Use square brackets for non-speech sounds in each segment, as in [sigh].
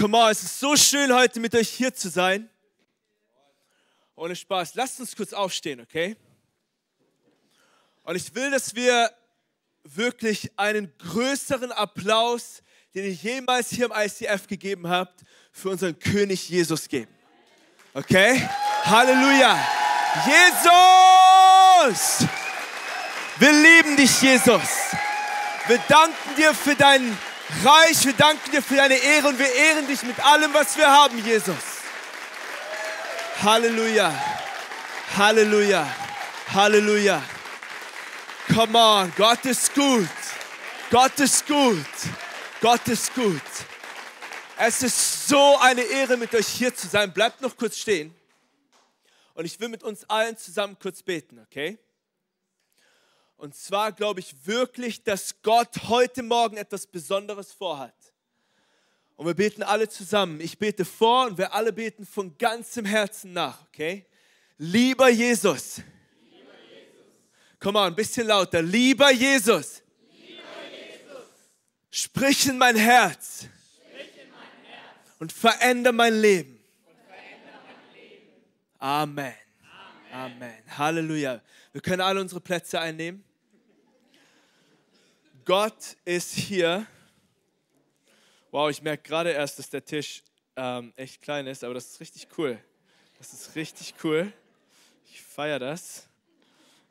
Come on, es ist so schön, heute mit euch hier zu sein. Ohne Spaß. Lasst uns kurz aufstehen, okay? Und ich will, dass wir wirklich einen größeren Applaus, den ihr jemals hier im ICF gegeben habt, für unseren König Jesus geben. Okay? Halleluja! Jesus! Wir lieben dich, Jesus. Wir danken dir für dein Reich. Wir danken dir für deine Ehre und wir ehren dich mit allem, was wir haben, Jesus. Halleluja. Halleluja. Halleluja. Come on, Gott ist gut. Gott ist gut. Gott ist gut. Es ist so eine Ehre, mit euch hier zu sein. Bleibt noch kurz stehen. Und ich will mit uns allen zusammen kurz beten, okay? Und zwar glaube ich wirklich, dass Gott heute Morgen etwas Besonderes vorhat. Und wir beten alle zusammen. Ich bete vor und wir alle beten von ganzem Herzen nach, okay? Lieber Jesus. Lieber Jesus. Komm mal, ein bisschen lauter. Lieber Jesus. Lieber Jesus. Sprich in mein Herz. In mein Herz. Und verändere mein Leben. Veränder mein Leben. Amen. Amen. Amen. Halleluja. Wir können alle unsere Plätze einnehmen. Gott ist hier. Wow, ich merke gerade erst, dass der Tisch ähm, echt klein ist, aber das ist richtig cool. Das ist richtig cool. Ich feiere das.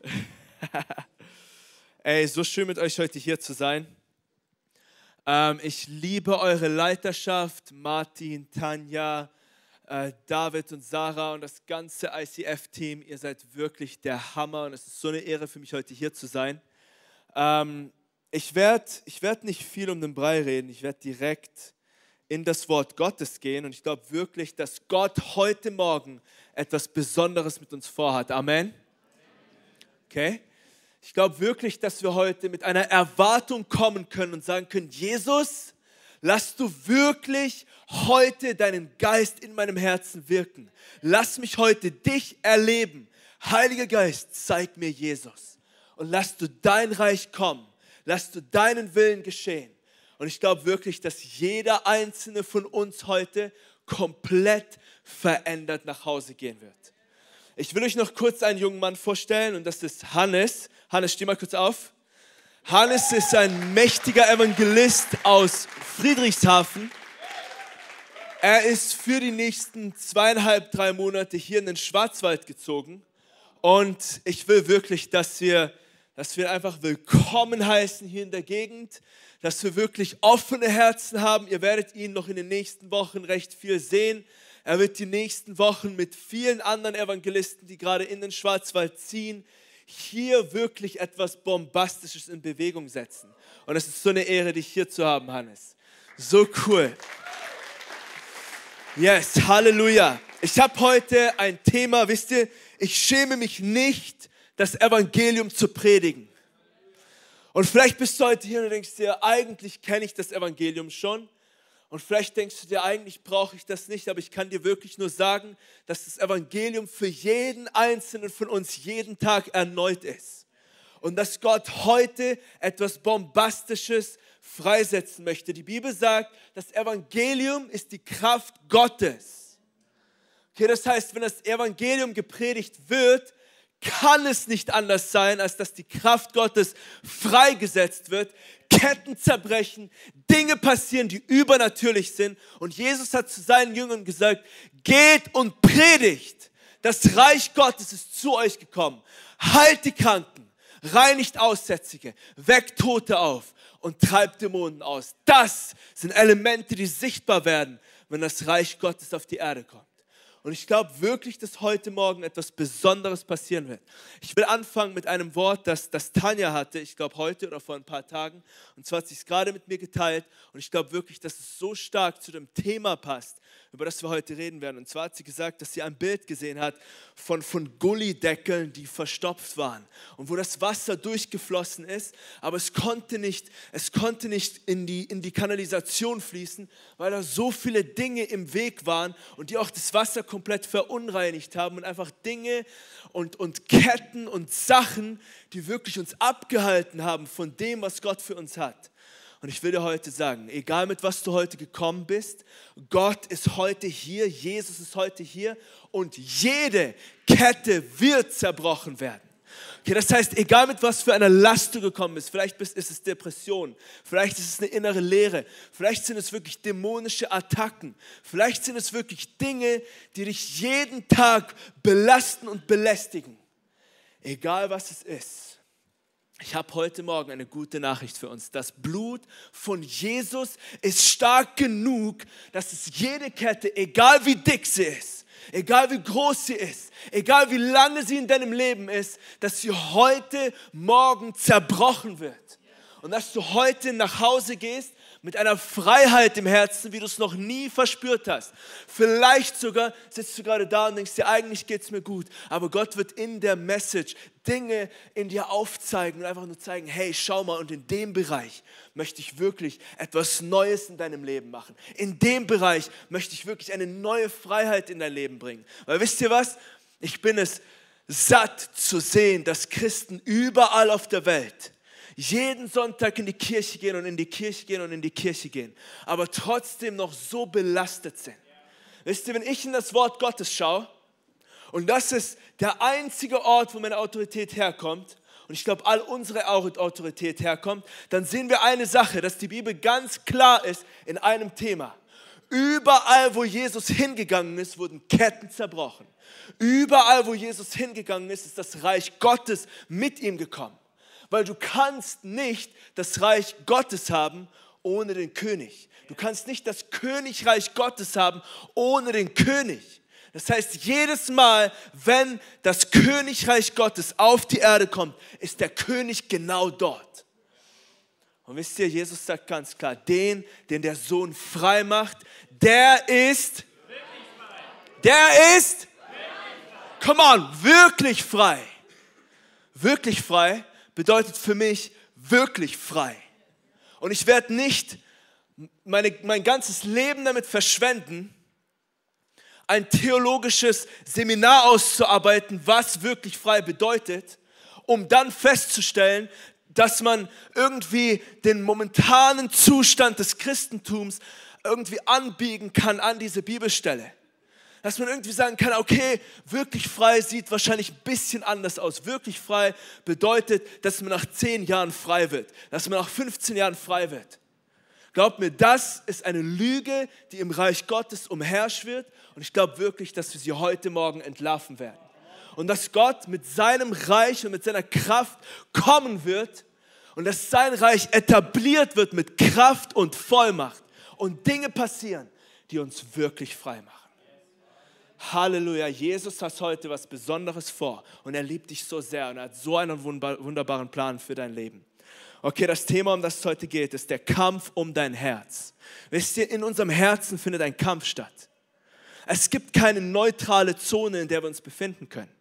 [laughs] Ey, so schön mit euch heute hier zu sein. Ähm, ich liebe eure Leiterschaft, Martin, Tanja, äh, David und Sarah und das ganze ICF-Team. Ihr seid wirklich der Hammer und es ist so eine Ehre für mich, heute hier zu sein. Ähm, ich werde ich werd nicht viel um den Brei reden, ich werde direkt in das Wort Gottes gehen und ich glaube wirklich, dass Gott heute Morgen etwas Besonderes mit uns vorhat. Amen. Okay? Ich glaube wirklich, dass wir heute mit einer Erwartung kommen können und sagen können, Jesus, lass du wirklich heute deinen Geist in meinem Herzen wirken. Lass mich heute dich erleben. Heiliger Geist, zeig mir Jesus und lass du dein Reich kommen lass du deinen Willen geschehen. Und ich glaube wirklich, dass jeder einzelne von uns heute komplett verändert nach Hause gehen wird. Ich will euch noch kurz einen jungen Mann vorstellen und das ist Hannes. Hannes, steh mal kurz auf. Hannes ist ein mächtiger Evangelist aus Friedrichshafen. Er ist für die nächsten zweieinhalb, drei Monate hier in den Schwarzwald gezogen. Und ich will wirklich, dass wir dass wir einfach willkommen heißen hier in der Gegend, dass wir wirklich offene Herzen haben. Ihr werdet ihn noch in den nächsten Wochen recht viel sehen. Er wird die nächsten Wochen mit vielen anderen Evangelisten, die gerade in den Schwarzwald ziehen, hier wirklich etwas Bombastisches in Bewegung setzen. Und es ist so eine Ehre, dich hier zu haben, Hannes. So cool. Yes, Halleluja. Ich habe heute ein Thema, wisst ihr, ich schäme mich nicht das Evangelium zu predigen. Und vielleicht bist du heute hier und denkst dir, eigentlich kenne ich das Evangelium schon. Und vielleicht denkst du dir, eigentlich brauche ich das nicht, aber ich kann dir wirklich nur sagen, dass das Evangelium für jeden Einzelnen von uns jeden Tag erneut ist. Und dass Gott heute etwas Bombastisches freisetzen möchte. Die Bibel sagt, das Evangelium ist die Kraft Gottes. Okay, das heißt, wenn das Evangelium gepredigt wird, kann es nicht anders sein, als dass die Kraft Gottes freigesetzt wird, Ketten zerbrechen, Dinge passieren, die übernatürlich sind. Und Jesus hat zu seinen Jüngern gesagt, geht und predigt. Das Reich Gottes ist zu euch gekommen. Heilt die Kranken, reinigt Aussätzige, weckt Tote auf und treibt Dämonen aus. Das sind Elemente, die sichtbar werden, wenn das Reich Gottes auf die Erde kommt. Und ich glaube wirklich, dass heute Morgen etwas Besonderes passieren wird. Ich will anfangen mit einem Wort, das, das Tanja hatte, ich glaube heute oder vor ein paar Tagen. Und zwar hat sie es gerade mit mir geteilt. Und ich glaube wirklich, dass es so stark zu dem Thema passt, über das wir heute reden werden. Und zwar hat sie gesagt, dass sie ein Bild gesehen hat von, von Gullideckeln, die verstopft waren und wo das Wasser durchgeflossen ist, aber es konnte nicht, es konnte nicht in, die, in die Kanalisation fließen, weil da so viele Dinge im Weg waren und die auch das Wasser komplett verunreinigt haben und einfach Dinge und, und Ketten und Sachen, die wirklich uns abgehalten haben von dem, was Gott für uns hat. Und ich will dir heute sagen, egal mit was du heute gekommen bist, Gott ist heute hier, Jesus ist heute hier und jede Kette wird zerbrochen werden. Okay, das heißt, egal mit was für einer Last du gekommen bist, vielleicht ist es Depression, vielleicht ist es eine innere Leere, vielleicht sind es wirklich dämonische Attacken, vielleicht sind es wirklich Dinge, die dich jeden Tag belasten und belästigen. Egal was es ist. Ich habe heute Morgen eine gute Nachricht für uns. Das Blut von Jesus ist stark genug, dass es jede Kette, egal wie dick sie ist, egal wie groß sie ist, egal wie lange sie in deinem Leben ist, dass sie heute Morgen zerbrochen wird. Und dass du heute nach Hause gehst mit einer Freiheit im Herzen, wie du es noch nie verspürt hast. Vielleicht sogar sitzt du gerade da und denkst dir, eigentlich geht es mir gut. Aber Gott wird in der Message Dinge in dir aufzeigen und einfach nur zeigen, hey, schau mal, und in dem Bereich möchte ich wirklich etwas Neues in deinem Leben machen. In dem Bereich möchte ich wirklich eine neue Freiheit in dein Leben bringen. Weil wisst ihr was? Ich bin es satt zu sehen, dass Christen überall auf der Welt jeden Sonntag in die Kirche gehen und in die Kirche gehen und in die Kirche gehen, aber trotzdem noch so belastet sind. Wisst ihr, wenn ich in das Wort Gottes schaue, und das ist der einzige Ort, wo meine Autorität herkommt, und ich glaube, all unsere Autorität herkommt, dann sehen wir eine Sache, dass die Bibel ganz klar ist in einem Thema. Überall, wo Jesus hingegangen ist, wurden Ketten zerbrochen. Überall, wo Jesus hingegangen ist, ist das Reich Gottes mit ihm gekommen weil du kannst nicht das Reich Gottes haben ohne den König. Du kannst nicht das Königreich Gottes haben ohne den König. Das heißt, jedes Mal, wenn das Königreich Gottes auf die Erde kommt, ist der König genau dort. Und wisst ihr, Jesus sagt ganz klar, den, den der Sohn frei macht, der ist, der ist, come on, wirklich frei. Wirklich frei bedeutet für mich wirklich frei. Und ich werde nicht meine, mein ganzes Leben damit verschwenden, ein theologisches Seminar auszuarbeiten, was wirklich frei bedeutet, um dann festzustellen, dass man irgendwie den momentanen Zustand des Christentums irgendwie anbiegen kann an diese Bibelstelle dass man irgendwie sagen kann, okay, wirklich frei sieht wahrscheinlich ein bisschen anders aus. Wirklich frei bedeutet, dass man nach 10 Jahren frei wird, dass man nach 15 Jahren frei wird. Glaubt mir, das ist eine Lüge, die im Reich Gottes umherschwirrt und ich glaube wirklich, dass wir sie heute Morgen entlarven werden. Und dass Gott mit seinem Reich und mit seiner Kraft kommen wird und dass sein Reich etabliert wird mit Kraft und Vollmacht und Dinge passieren, die uns wirklich frei machen. Halleluja, Jesus hat heute was Besonderes vor und er liebt dich so sehr und er hat so einen wunderbaren Plan für dein Leben. Okay, das Thema, um das es heute geht, ist der Kampf um dein Herz. Wisst ihr, in unserem Herzen findet ein Kampf statt. Es gibt keine neutrale Zone, in der wir uns befinden können.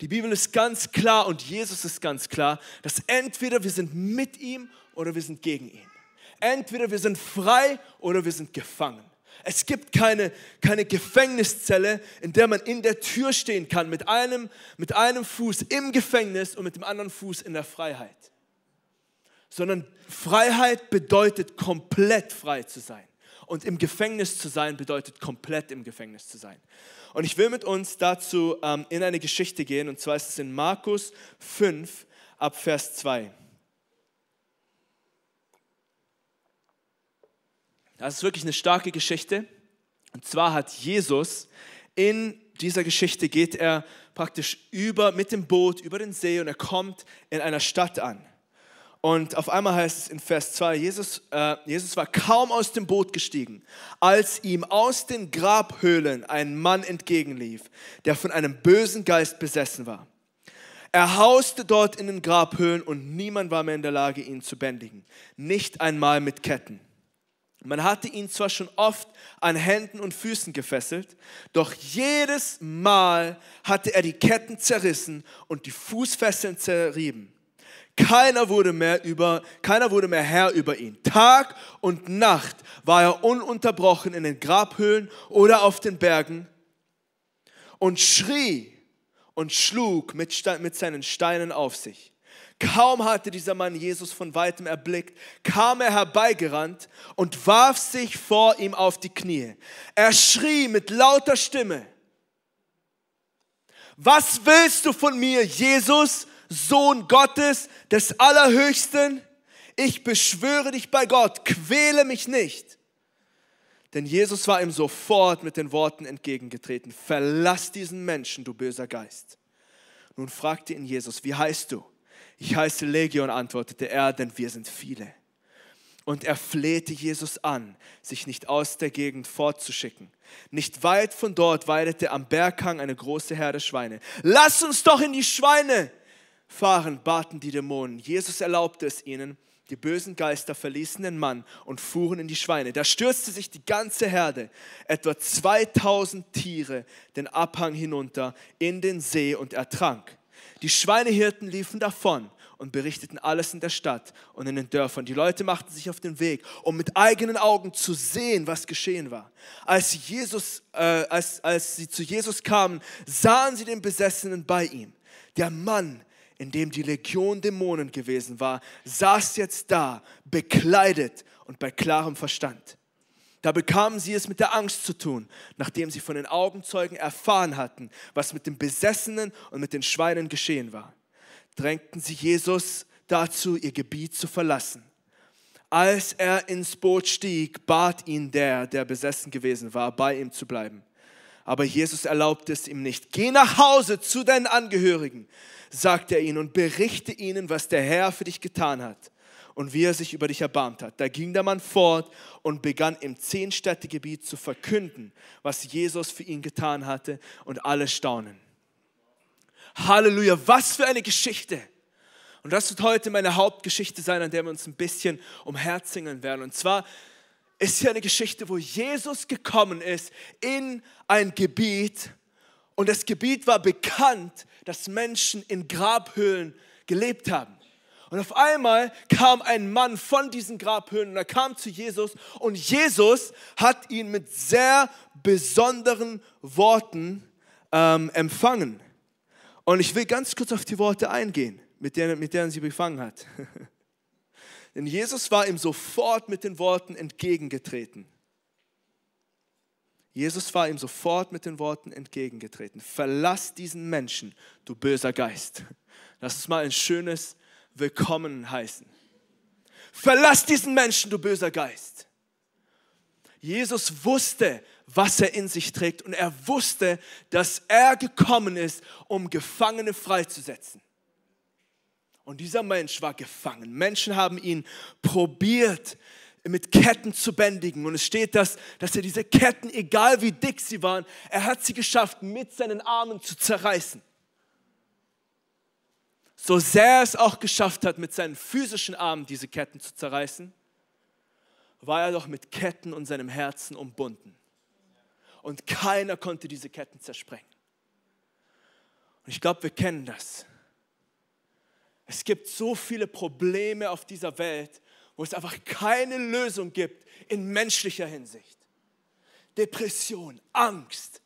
Die Bibel ist ganz klar und Jesus ist ganz klar, dass entweder wir sind mit ihm oder wir sind gegen ihn. Entweder wir sind frei oder wir sind gefangen. Es gibt keine, keine Gefängniszelle, in der man in der Tür stehen kann, mit einem, mit einem Fuß im Gefängnis und mit dem anderen Fuß in der Freiheit. Sondern Freiheit bedeutet komplett frei zu sein. Und im Gefängnis zu sein bedeutet komplett im Gefängnis zu sein. Und ich will mit uns dazu ähm, in eine Geschichte gehen, und zwar ist es in Markus 5 ab Vers 2. Das ist wirklich eine starke Geschichte. Und zwar hat Jesus in dieser Geschichte geht er praktisch über mit dem Boot über den See und er kommt in einer Stadt an. Und auf einmal heißt es in Vers 2, Jesus, äh, Jesus war kaum aus dem Boot gestiegen, als ihm aus den Grabhöhlen ein Mann entgegenlief, der von einem bösen Geist besessen war. Er hauste dort in den Grabhöhlen und niemand war mehr in der Lage, ihn zu bändigen, nicht einmal mit Ketten. Man hatte ihn zwar schon oft an Händen und Füßen gefesselt, doch jedes Mal hatte er die Ketten zerrissen und die Fußfesseln zerrieben. Keiner wurde mehr über, keiner wurde mehr Herr über ihn. Tag und Nacht war er ununterbrochen in den Grabhöhlen oder auf den Bergen und schrie und schlug mit, mit seinen Steinen auf sich. Kaum hatte dieser Mann Jesus von weitem erblickt, kam er herbeigerannt und warf sich vor ihm auf die Knie. Er schrie mit lauter Stimme, was willst du von mir, Jesus, Sohn Gottes, des Allerhöchsten? Ich beschwöre dich bei Gott, quäle mich nicht. Denn Jesus war ihm sofort mit den Worten entgegengetreten, verlass diesen Menschen, du böser Geist. Nun fragte ihn Jesus, wie heißt du? Ich heiße Legion, antwortete er, denn wir sind viele. Und er flehte Jesus an, sich nicht aus der Gegend fortzuschicken. Nicht weit von dort weidete am Berghang eine große Herde Schweine. Lass uns doch in die Schweine fahren, baten die Dämonen. Jesus erlaubte es ihnen die bösen Geister verließen den Mann und fuhren in die Schweine. Da stürzte sich die ganze Herde, etwa 2000 Tiere, den Abhang hinunter in den See und ertrank. Die Schweinehirten liefen davon und berichteten alles in der Stadt und in den Dörfern. Die Leute machten sich auf den Weg, um mit eigenen Augen zu sehen, was geschehen war. Als, Jesus, äh, als, als sie zu Jesus kamen, sahen sie den Besessenen bei ihm. Der Mann in dem die Legion Dämonen gewesen war, saß jetzt da, bekleidet und bei klarem Verstand. Da bekamen sie es mit der Angst zu tun, nachdem sie von den Augenzeugen erfahren hatten, was mit den Besessenen und mit den Schweinen geschehen war. Drängten sie Jesus dazu, ihr Gebiet zu verlassen. Als er ins Boot stieg, bat ihn der, der besessen gewesen war, bei ihm zu bleiben. Aber Jesus erlaubte es ihm nicht. Geh nach Hause zu deinen Angehörigen, sagte er ihnen, und berichte ihnen, was der Herr für dich getan hat und wie er sich über dich erbarmt hat. Da ging der Mann fort und begann im Zehnstädtegebiet zu verkünden, was Jesus für ihn getan hatte und alle staunen. Halleluja, was für eine Geschichte! Und das wird heute meine Hauptgeschichte sein, an der wir uns ein bisschen umherzingeln werden. Und zwar ist hier eine Geschichte, wo Jesus gekommen ist in ein Gebiet und das Gebiet war bekannt, dass Menschen in Grabhöhlen gelebt haben. Und auf einmal kam ein Mann von diesen Grabhöhlen und er kam zu Jesus und Jesus hat ihn mit sehr besonderen Worten ähm, empfangen. Und ich will ganz kurz auf die Worte eingehen, mit denen, mit denen sie befangen hat. [laughs] Denn Jesus war ihm sofort mit den Worten entgegengetreten. Jesus war ihm sofort mit den Worten entgegengetreten. Verlass diesen Menschen, du böser Geist. Lass uns mal ein schönes Willkommen heißen. Verlass diesen Menschen, du böser Geist. Jesus wusste, was er in sich trägt und er wusste, dass er gekommen ist, um Gefangene freizusetzen. Und dieser Mensch war gefangen. Menschen haben ihn probiert mit Ketten zu bändigen. Und es steht, dass, dass er diese Ketten, egal wie dick sie waren, er hat sie geschafft, mit seinen Armen zu zerreißen. So sehr er es auch geschafft hat, mit seinen physischen Armen diese Ketten zu zerreißen, war er doch mit Ketten und seinem Herzen umbunden. Und keiner konnte diese Ketten zersprengen. Und ich glaube, wir kennen das. Es gibt so viele Probleme auf dieser Welt, wo es einfach keine Lösung gibt in menschlicher Hinsicht. Depression, Angst,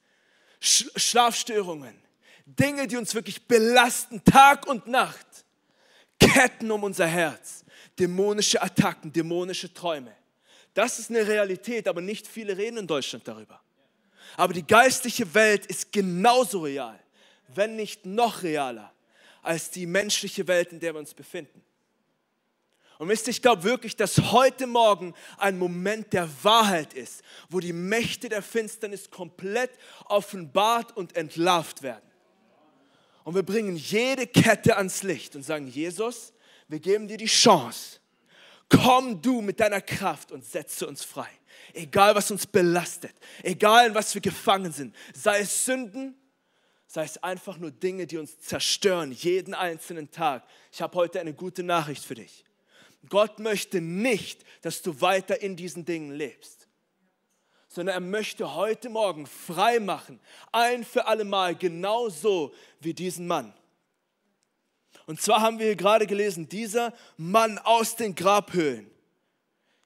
Sch Schlafstörungen, Dinge, die uns wirklich belasten, Tag und Nacht, Ketten um unser Herz, dämonische Attacken, dämonische Träume. Das ist eine Realität, aber nicht viele reden in Deutschland darüber. Aber die geistliche Welt ist genauso real, wenn nicht noch realer als die menschliche Welt, in der wir uns befinden. Und wisst ihr, ich glaube wirklich, dass heute Morgen ein Moment der Wahrheit ist, wo die Mächte der Finsternis komplett offenbart und entlarvt werden. Und wir bringen jede Kette ans Licht und sagen, Jesus, wir geben dir die Chance. Komm du mit deiner Kraft und setze uns frei. Egal, was uns belastet, egal, in was wir gefangen sind, sei es Sünden, sei es einfach nur Dinge, die uns zerstören, jeden einzelnen Tag. Ich habe heute eine gute Nachricht für dich. Gott möchte nicht, dass du weiter in diesen Dingen lebst, sondern er möchte heute Morgen frei machen, ein für alle Mal, genauso wie diesen Mann. Und zwar haben wir hier gerade gelesen, dieser Mann aus den Grabhöhlen,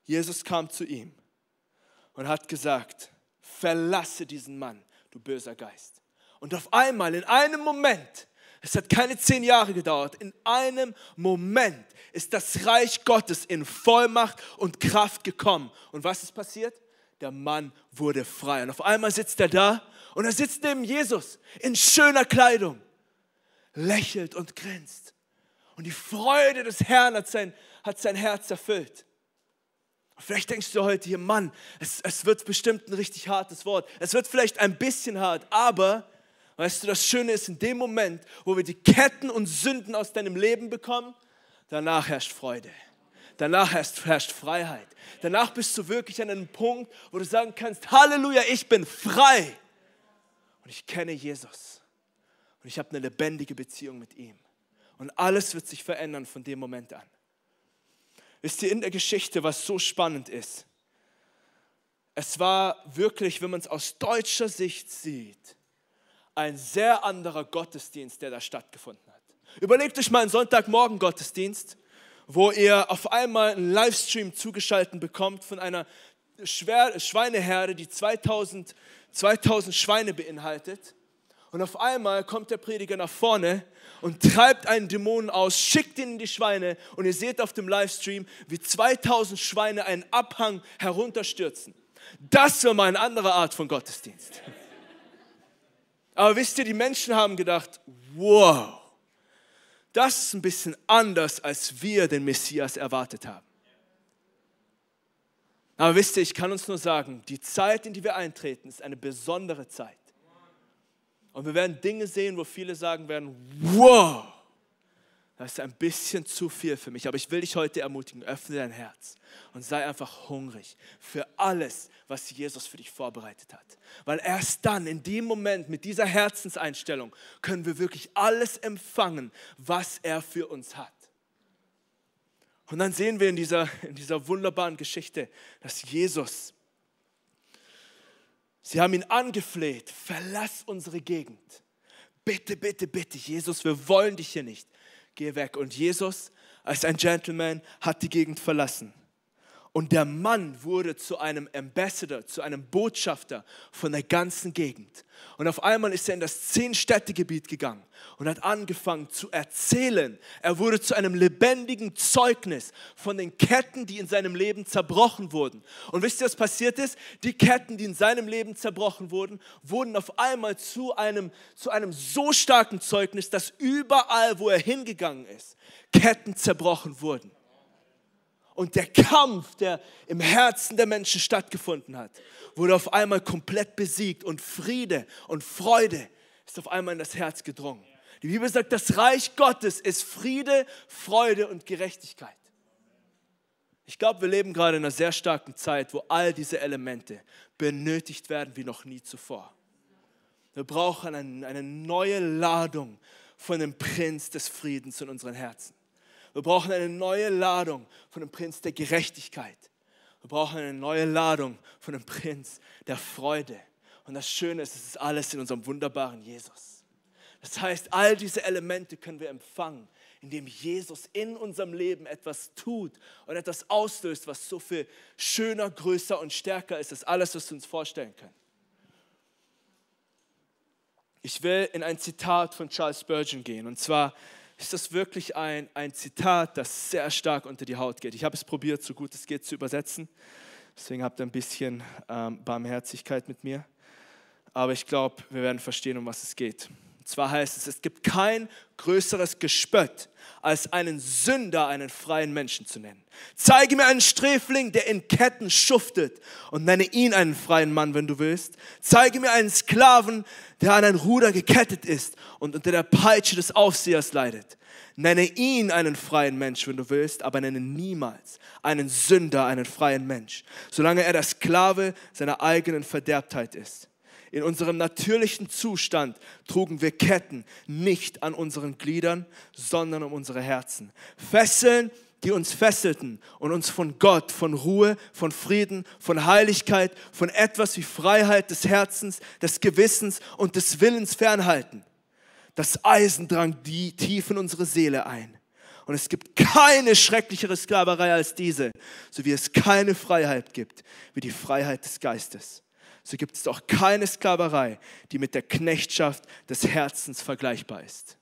Jesus kam zu ihm und hat gesagt, verlasse diesen Mann, du böser Geist. Und auf einmal, in einem Moment, Es hat keine zehn Jahre gedauert. In einem Moment ist das Reich Gottes in Vollmacht und Kraft gekommen. Und was ist passiert? Der Mann wurde frei. Und auf einmal sitzt er da und er sitzt neben Jesus in schöner Kleidung, lächelt und grinst. Und die Freude des Herrn hat sein, hat sein Herz erfüllt. Vielleicht denkst du heute hier, Mann, es, es wird bestimmt ein richtig hartes Wort. Es wird vielleicht ein bisschen hart, aber weißt du, das Schöne ist, in dem Moment, wo wir die Ketten und Sünden aus deinem Leben bekommen, danach herrscht Freude. Danach herrscht, Freiheit. Danach bist du wirklich an einem Punkt, wo du sagen kannst, Halleluja, ich bin frei. Und ich kenne Jesus. Und ich habe eine lebendige Beziehung mit ihm. Und alles wird sich verändern von dem Moment an. Wisst ihr, in der Geschichte, was so spannend ist, es war wirklich, wenn man es aus deutscher Sicht sieht, ein sehr anderer Gottesdienst, der da stattgefunden hat. Überlegt euch mal einen Sonntagmorgen Gottesdienst, wo ihr auf einmal einen Livestream zugeschaltet bekommt von einer Schweineherde, die 2000, 2000 Schweine beinhaltet. Und auf einmal kommt der Prediger nach vorne und treibt einen Dämon aus, schickt ihn in die Schweine und ihr seht auf dem Livestream, wie 2000 Schweine einen Abhang herunterstürzen. Das war mal eine andere Art von Gottesdienst. Aber wisst ihr, die Menschen haben gedacht, wow, das ist ein bisschen anders, als wir den Messias erwartet haben. Aber wisst ihr, ich kann uns nur sagen, die Zeit, in die wir eintreten, ist eine besondere Zeit. Und wir werden Dinge sehen, wo viele sagen werden, wow, das ist ein bisschen zu viel für mich. Aber ich will dich heute ermutigen, öffne dein Herz und sei einfach hungrig für alles, was Jesus für dich vorbereitet hat. Weil erst dann, in dem Moment, mit dieser Herzenseinstellung, können wir wirklich alles empfangen, was er für uns hat. Und dann sehen wir in dieser, in dieser wunderbaren Geschichte, dass Jesus Sie haben ihn angefleht, verlass unsere Gegend. Bitte, bitte, bitte, Jesus, wir wollen dich hier nicht. Geh weg. Und Jesus, als ein Gentleman, hat die Gegend verlassen. Und der Mann wurde zu einem Ambassador, zu einem Botschafter von der ganzen Gegend. Und auf einmal ist er in das Zehn-Städte-Gebiet gegangen und hat angefangen zu erzählen. Er wurde zu einem lebendigen Zeugnis von den Ketten, die in seinem Leben zerbrochen wurden. Und wisst ihr, was passiert ist? Die Ketten, die in seinem Leben zerbrochen wurden, wurden auf einmal zu einem, zu einem so starken Zeugnis, dass überall, wo er hingegangen ist, Ketten zerbrochen wurden und der Kampf, der im Herzen der Menschen stattgefunden hat, wurde auf einmal komplett besiegt und Friede und Freude ist auf einmal in das Herz gedrungen. Die Bibel sagt, das Reich Gottes ist Friede, Freude und Gerechtigkeit. Ich glaube, wir leben gerade in einer sehr starken Zeit, wo all diese Elemente benötigt werden wie noch nie zuvor. Wir brauchen eine, neue Ladung von dem Prinz des Friedens in unseren Herzen. Wir brauchen eine neue Ladung von dem Prinz der Gerechtigkeit. Wir brauchen eine neue Ladung von dem Prinz der Freude. Und das Schöne ist, es ist alles in unserem wunderbaren Jesus. Das heißt, all diese Elemente können wir empfangen, indem Jesus in unserem Leben etwas tut und etwas auslöst, was so viel schöner, größer und stärker ist als alles, was wir uns vorstellen können. Ich will in ein Zitat von Charles Spurgeon gehen. Und zwar ist das wirklich ein, ein Zitat, das sehr stark unter die Haut geht. Ich habe es probiert, so gut es geht, zu übersetzen. Deswegen habt ihr ein bisschen ähm, Barmherzigkeit mit mir. Aber ich glaube, wir werden verstehen, um was es geht. Und zwar heißt es, es gibt kein größeres Gespött, als einen Sünder einen freien Menschen zu nennen. Zeige mir einen Sträfling, der in Ketten schuftet und nenne ihn einen freien Mann, wenn du willst. Zeige mir einen Sklaven, der an ein Ruder gekettet ist und unter der Peitsche des Aufsehers leidet. Nenne ihn einen freien Mensch, wenn du willst, aber nenne niemals einen Sünder einen freien Mensch, solange er der Sklave seiner eigenen Verderbtheit ist. In unserem natürlichen Zustand trugen wir Ketten nicht an unseren Gliedern, sondern um unsere Herzen. Fesseln, die uns fesselten und uns von Gott, von Ruhe, von Frieden, von Heiligkeit, von etwas wie Freiheit des Herzens, des Gewissens und des Willens fernhalten. Das Eisen drang die tief in unsere Seele ein. Und es gibt keine schrecklichere Sklaverei als diese, so wie es keine Freiheit gibt, wie die Freiheit des Geistes so gibt es auch keine Sklaverei, die mit der Knechtschaft des Herzens vergleichbar ist.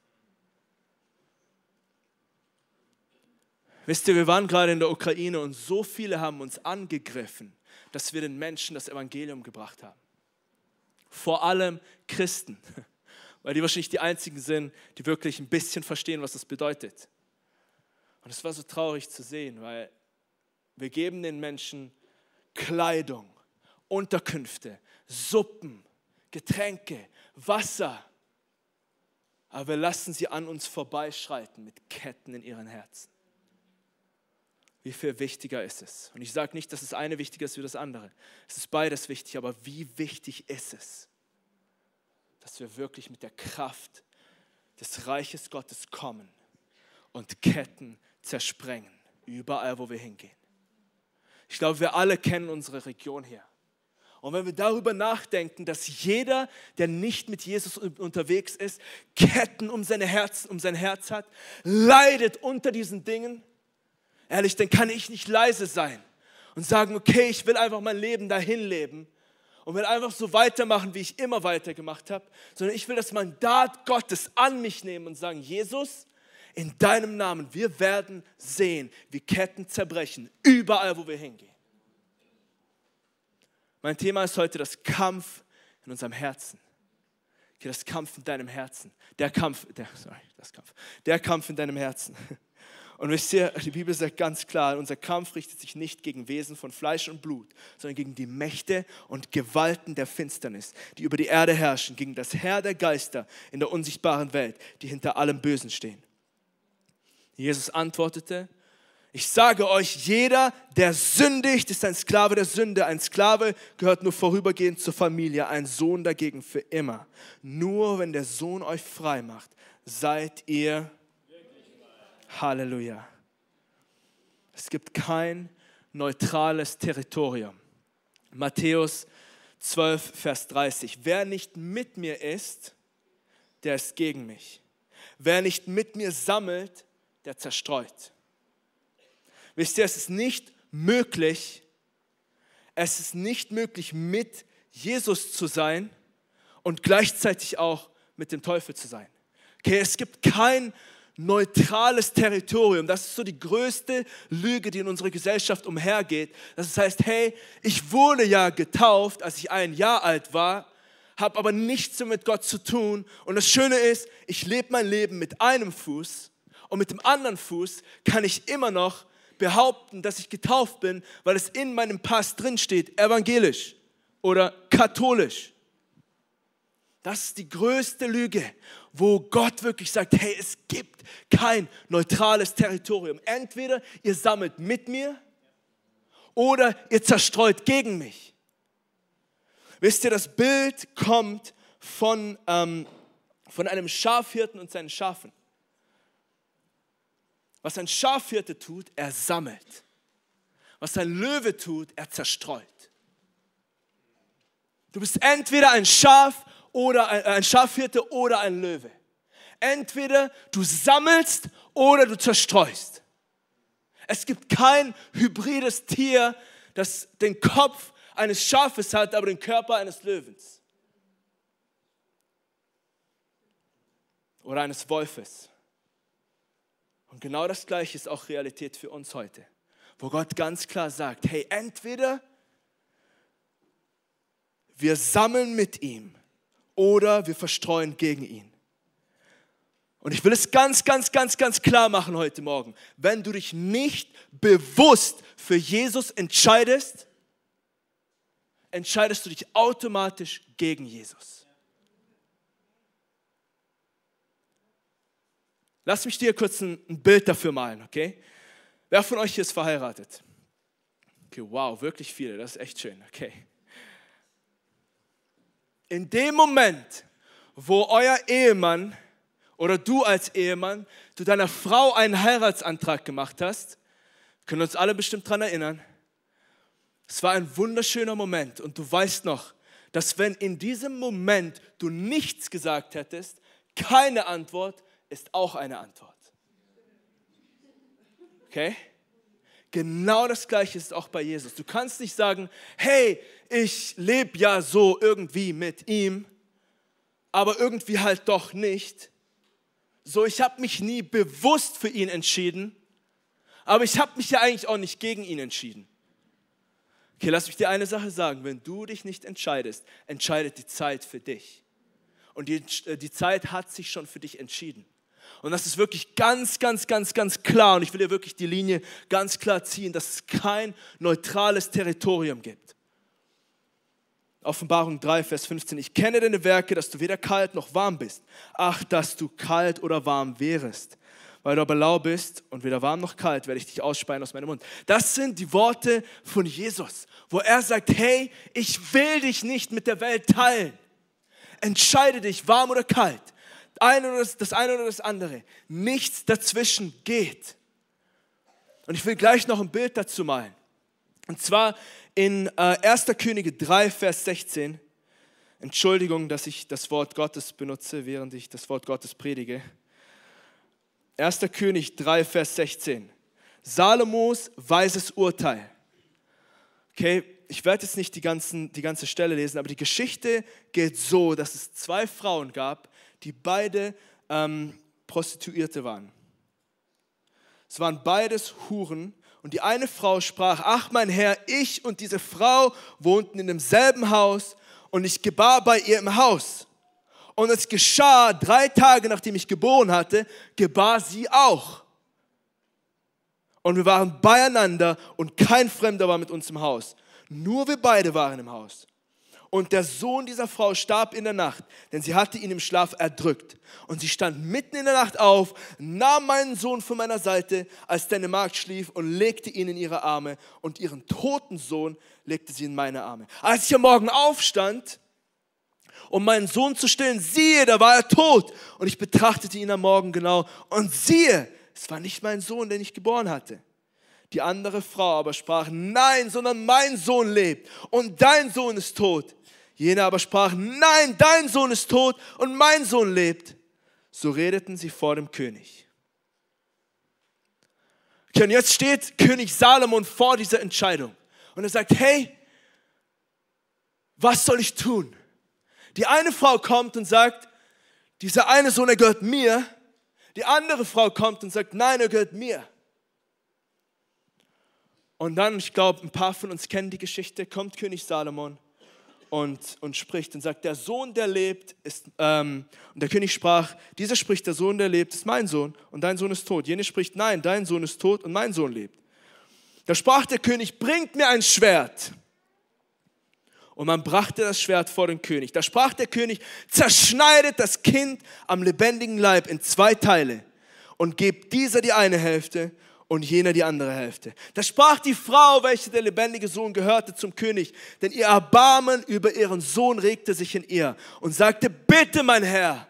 Wisst ihr, wir waren gerade in der Ukraine und so viele haben uns angegriffen, dass wir den Menschen das Evangelium gebracht haben. Vor allem Christen, [laughs] weil die wahrscheinlich die einzigen sind, die wirklich ein bisschen verstehen, was das bedeutet. Und es war so traurig zu sehen, weil wir geben den Menschen Kleidung, Unterkünfte, Suppen, Getränke, Wasser, aber wir lassen sie an uns vorbeischreiten mit Ketten in ihren Herzen wie viel wichtiger ist es? Und ich sage nicht, dass das eine wichtiger ist wie das andere. Es ist beides wichtig, aber wie wichtig ist es, dass wir wirklich mit der Kraft des Reiches Gottes kommen und Ketten zersprengen, überall, wo wir hingehen. Ich glaube, wir alle kennen unsere Region hier. Und wenn wir darüber nachdenken, dass jeder, der nicht mit Jesus unterwegs ist, Ketten um, seine Herz, um sein Herz hat, leidet unter diesen Dingen, Ehrlich, dann kann ich nicht leise sein und sagen, okay, ich will einfach mein Leben dahin leben und will einfach so weitermachen, wie ich immer weitergemacht habe, sondern ich will das Mandat Gottes an mich nehmen und sagen, Jesus, in deinem Namen, wir werden sehen, wie Ketten zerbrechen, überall, wo wir hingehen. Mein Thema ist heute das Kampf in unserem Herzen. Okay, das Kampf in deinem Herzen. Der Kampf, der, sorry, das Kampf. Der Kampf in deinem Herzen. Und wisst ihr, die Bibel sagt ganz klar, unser Kampf richtet sich nicht gegen Wesen von Fleisch und Blut, sondern gegen die Mächte und Gewalten der Finsternis, die über die Erde herrschen, gegen das Herr der Geister in der unsichtbaren Welt, die hinter allem Bösen stehen. Jesus antwortete, ich sage euch, jeder, der sündigt, ist ein Sklave der Sünde. Ein Sklave gehört nur vorübergehend zur Familie, ein Sohn dagegen für immer. Nur wenn der Sohn euch frei macht, seid ihr Halleluja. Es gibt kein neutrales Territorium. Matthäus 12, Vers 30. Wer nicht mit mir ist, der ist gegen mich. Wer nicht mit mir sammelt, der zerstreut. Wisst ihr, es ist nicht möglich, es ist nicht möglich, mit Jesus zu sein und gleichzeitig auch mit dem Teufel zu sein. Okay, es gibt kein neutrales Territorium. Das ist so die größte Lüge, die in unserer Gesellschaft umhergeht. Das heißt, hey, ich wurde ja getauft, als ich ein Jahr alt war, habe aber nichts mit Gott zu tun. Und das Schöne ist, ich lebe mein Leben mit einem Fuß und mit dem anderen Fuß kann ich immer noch behaupten, dass ich getauft bin, weil es in meinem Pass drin steht, evangelisch oder katholisch. Das ist die größte Lüge, wo Gott wirklich sagt, hey, es gibt kein neutrales Territorium. Entweder ihr sammelt mit mir oder ihr zerstreut gegen mich. Wisst ihr, das Bild kommt von, ähm, von einem Schafhirten und seinen Schafen. Was ein Schafhirte tut, er sammelt. Was ein Löwe tut, er zerstreut. Du bist entweder ein Schaf oder ein, ein Schafhirte oder ein Löwe. Entweder du sammelst oder du zerstreust. Es gibt kein hybrides Tier, das den Kopf eines Schafes hat, aber den Körper eines Löwens. Oder eines Wolfes. Und genau das Gleiche ist auch Realität für uns heute, wo Gott ganz klar sagt, hey, entweder wir sammeln mit ihm oder wir verstreuen gegen ihn. Und ich will es ganz, ganz, ganz, ganz klar machen heute Morgen. Wenn du dich nicht bewusst für Jesus entscheidest, entscheidest du dich automatisch gegen Jesus. Lass mich dir kurz ein, Bild dafür malen, okay? Wer von euch hier ist verheiratet? Okay, wow, wirklich viele, das ist echt schön, okay in dem Moment, wo euer Ehemann oder du als Ehemann zu deiner Frau einen Heiratsantrag gemacht hast, können uns alle bestimmt daran erinnern, es war ein wunderschöner Moment und du weißt noch, dass wenn in diesem Moment du nichts gesagt hättest, keine Antwort ist auch eine Antwort. Okay? Genau das Gleiche ist auch bei Jesus. Du kannst nicht sagen, hey, ich lebe ja so irgendwie mit ihm, aber irgendwie halt doch nicht. So, ich habe mich nie bewusst für ihn entschieden, Aber ich habe mich ja eigentlich auch nicht gegen ihn entschieden. Okay, lass mich dir eine Sache sagen. Wenn du dich nicht entscheidest, entscheidet die Zeit für dich. Und die, äh, die Zeit hat sich schon für dich entschieden. Und das ist wirklich ganz, ganz, ganz, ganz klar. Und ich will dir wirklich die Linie ganz klar ziehen, dass es kein neutrales Territorium gibt. Offenbarung 3, Vers 15. Ich kenne deine Werke, dass du weder kalt noch warm bist. Ach, dass du kalt oder warm wärest. Weil du aber lau bist und weder warm noch kalt, werde ich dich ausspeien aus meinem Mund. Das sind die Worte von Jesus, wo er sagt, hey, ich will dich nicht mit der Welt teilen. Entscheide dich, warm oder kalt. Ein oder das, das eine oder das andere. Nichts dazwischen geht. Und ich will gleich noch ein Bild dazu malen. Und zwar in äh, 1. Könige 3, Vers 16. Entschuldigung, dass ich das Wort Gottes benutze, während ich das Wort Gottes predige. 1. König 3, Vers 16. Salomos weises Urteil. Okay, ich werde jetzt nicht die, ganzen, die ganze Stelle lesen, aber die Geschichte geht so, dass es zwei Frauen gab, die beide ähm, Prostituierte waren. Es waren beides Huren und die eine Frau sprach, ach mein Herr, ich und diese Frau wohnten in demselben Haus und ich gebar bei ihr im Haus. Und es geschah drei Tage, nachdem ich geboren hatte, gebar sie auch. Und wir waren beieinander und kein Fremder war mit uns im Haus. Nur wir beide waren im Haus. Und der Sohn dieser Frau starb in der Nacht, denn sie hatte ihn im Schlaf erdrückt. Und sie stand mitten in der Nacht auf, nahm meinen Sohn von meiner Seite, als deine Magd schlief, und legte ihn in ihre Arme. Und ihren toten Sohn legte sie in meine Arme. Als ich am Morgen aufstand, um meinen Sohn zu stillen, siehe, da war er tot. Und ich betrachtete ihn am Morgen genau. Und siehe, es war nicht mein Sohn, den ich geboren hatte. Die andere Frau aber sprach, nein, sondern mein Sohn lebt und dein Sohn ist tot. Jene aber sprach, nein, dein Sohn ist tot und mein Sohn lebt. So redeten sie vor dem König. Okay, und jetzt steht König Salomon vor dieser Entscheidung und er sagt, hey, was soll ich tun? Die eine Frau kommt und sagt, dieser eine Sohn, er gehört mir. Die andere Frau kommt und sagt, nein, er gehört mir. Und dann, ich glaube, ein paar von uns kennen die Geschichte, kommt König Salomon und, und spricht und sagt, der Sohn, der lebt, ist, ähm, und der König sprach, dieser spricht, der Sohn, der lebt, ist mein Sohn und dein Sohn ist tot. Jene spricht, nein, dein Sohn ist tot und mein Sohn lebt. Da sprach der König, bringt mir ein Schwert. Und man brachte das Schwert vor den König. Da sprach der König, zerschneidet das Kind am lebendigen Leib in zwei Teile und gebt dieser die eine Hälfte und jener die andere Hälfte. Da sprach die Frau, welche der lebendige Sohn gehörte, zum König, denn ihr Erbarmen über ihren Sohn regte sich in ihr und sagte, bitte mein Herr,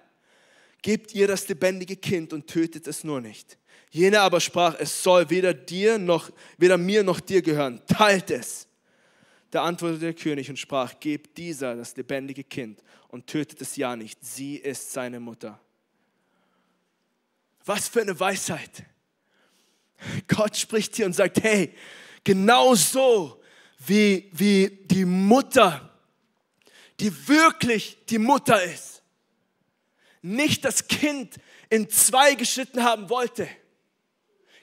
gebt ihr das lebendige Kind und tötet es nur nicht. Jener aber sprach, es soll weder dir noch, weder mir noch dir gehören, teilt es. Da antwortete der König und sprach, gebt dieser das lebendige Kind und tötet es ja nicht, sie ist seine Mutter. Was für eine Weisheit. Gott spricht hier und sagt, hey, genau so wie, wie die Mutter, die wirklich die Mutter ist, nicht das Kind in zwei geschnitten haben wollte.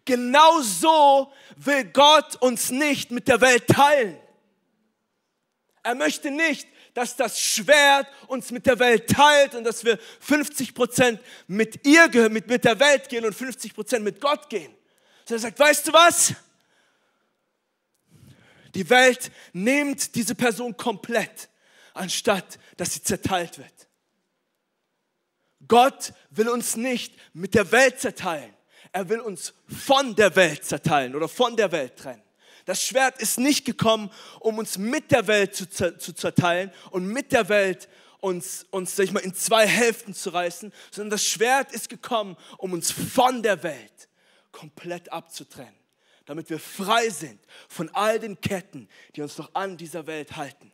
Genau so will Gott uns nicht mit der Welt teilen. Er möchte nicht, dass das Schwert uns mit der Welt teilt und dass wir 50 Prozent mit ihr, mit, mit der Welt gehen und 50 Prozent mit Gott gehen. So er sagt, weißt du was? Die Welt nimmt diese Person komplett, anstatt dass sie zerteilt wird. Gott will uns nicht mit der Welt zerteilen. Er will uns von der Welt zerteilen oder von der Welt trennen. Das Schwert ist nicht gekommen, um uns mit der Welt zu, zu zerteilen und mit der Welt uns, uns sag ich mal, in zwei Hälften zu reißen, sondern das Schwert ist gekommen, um uns von der Welt komplett abzutrennen, damit wir frei sind von all den Ketten, die uns noch an dieser Welt halten.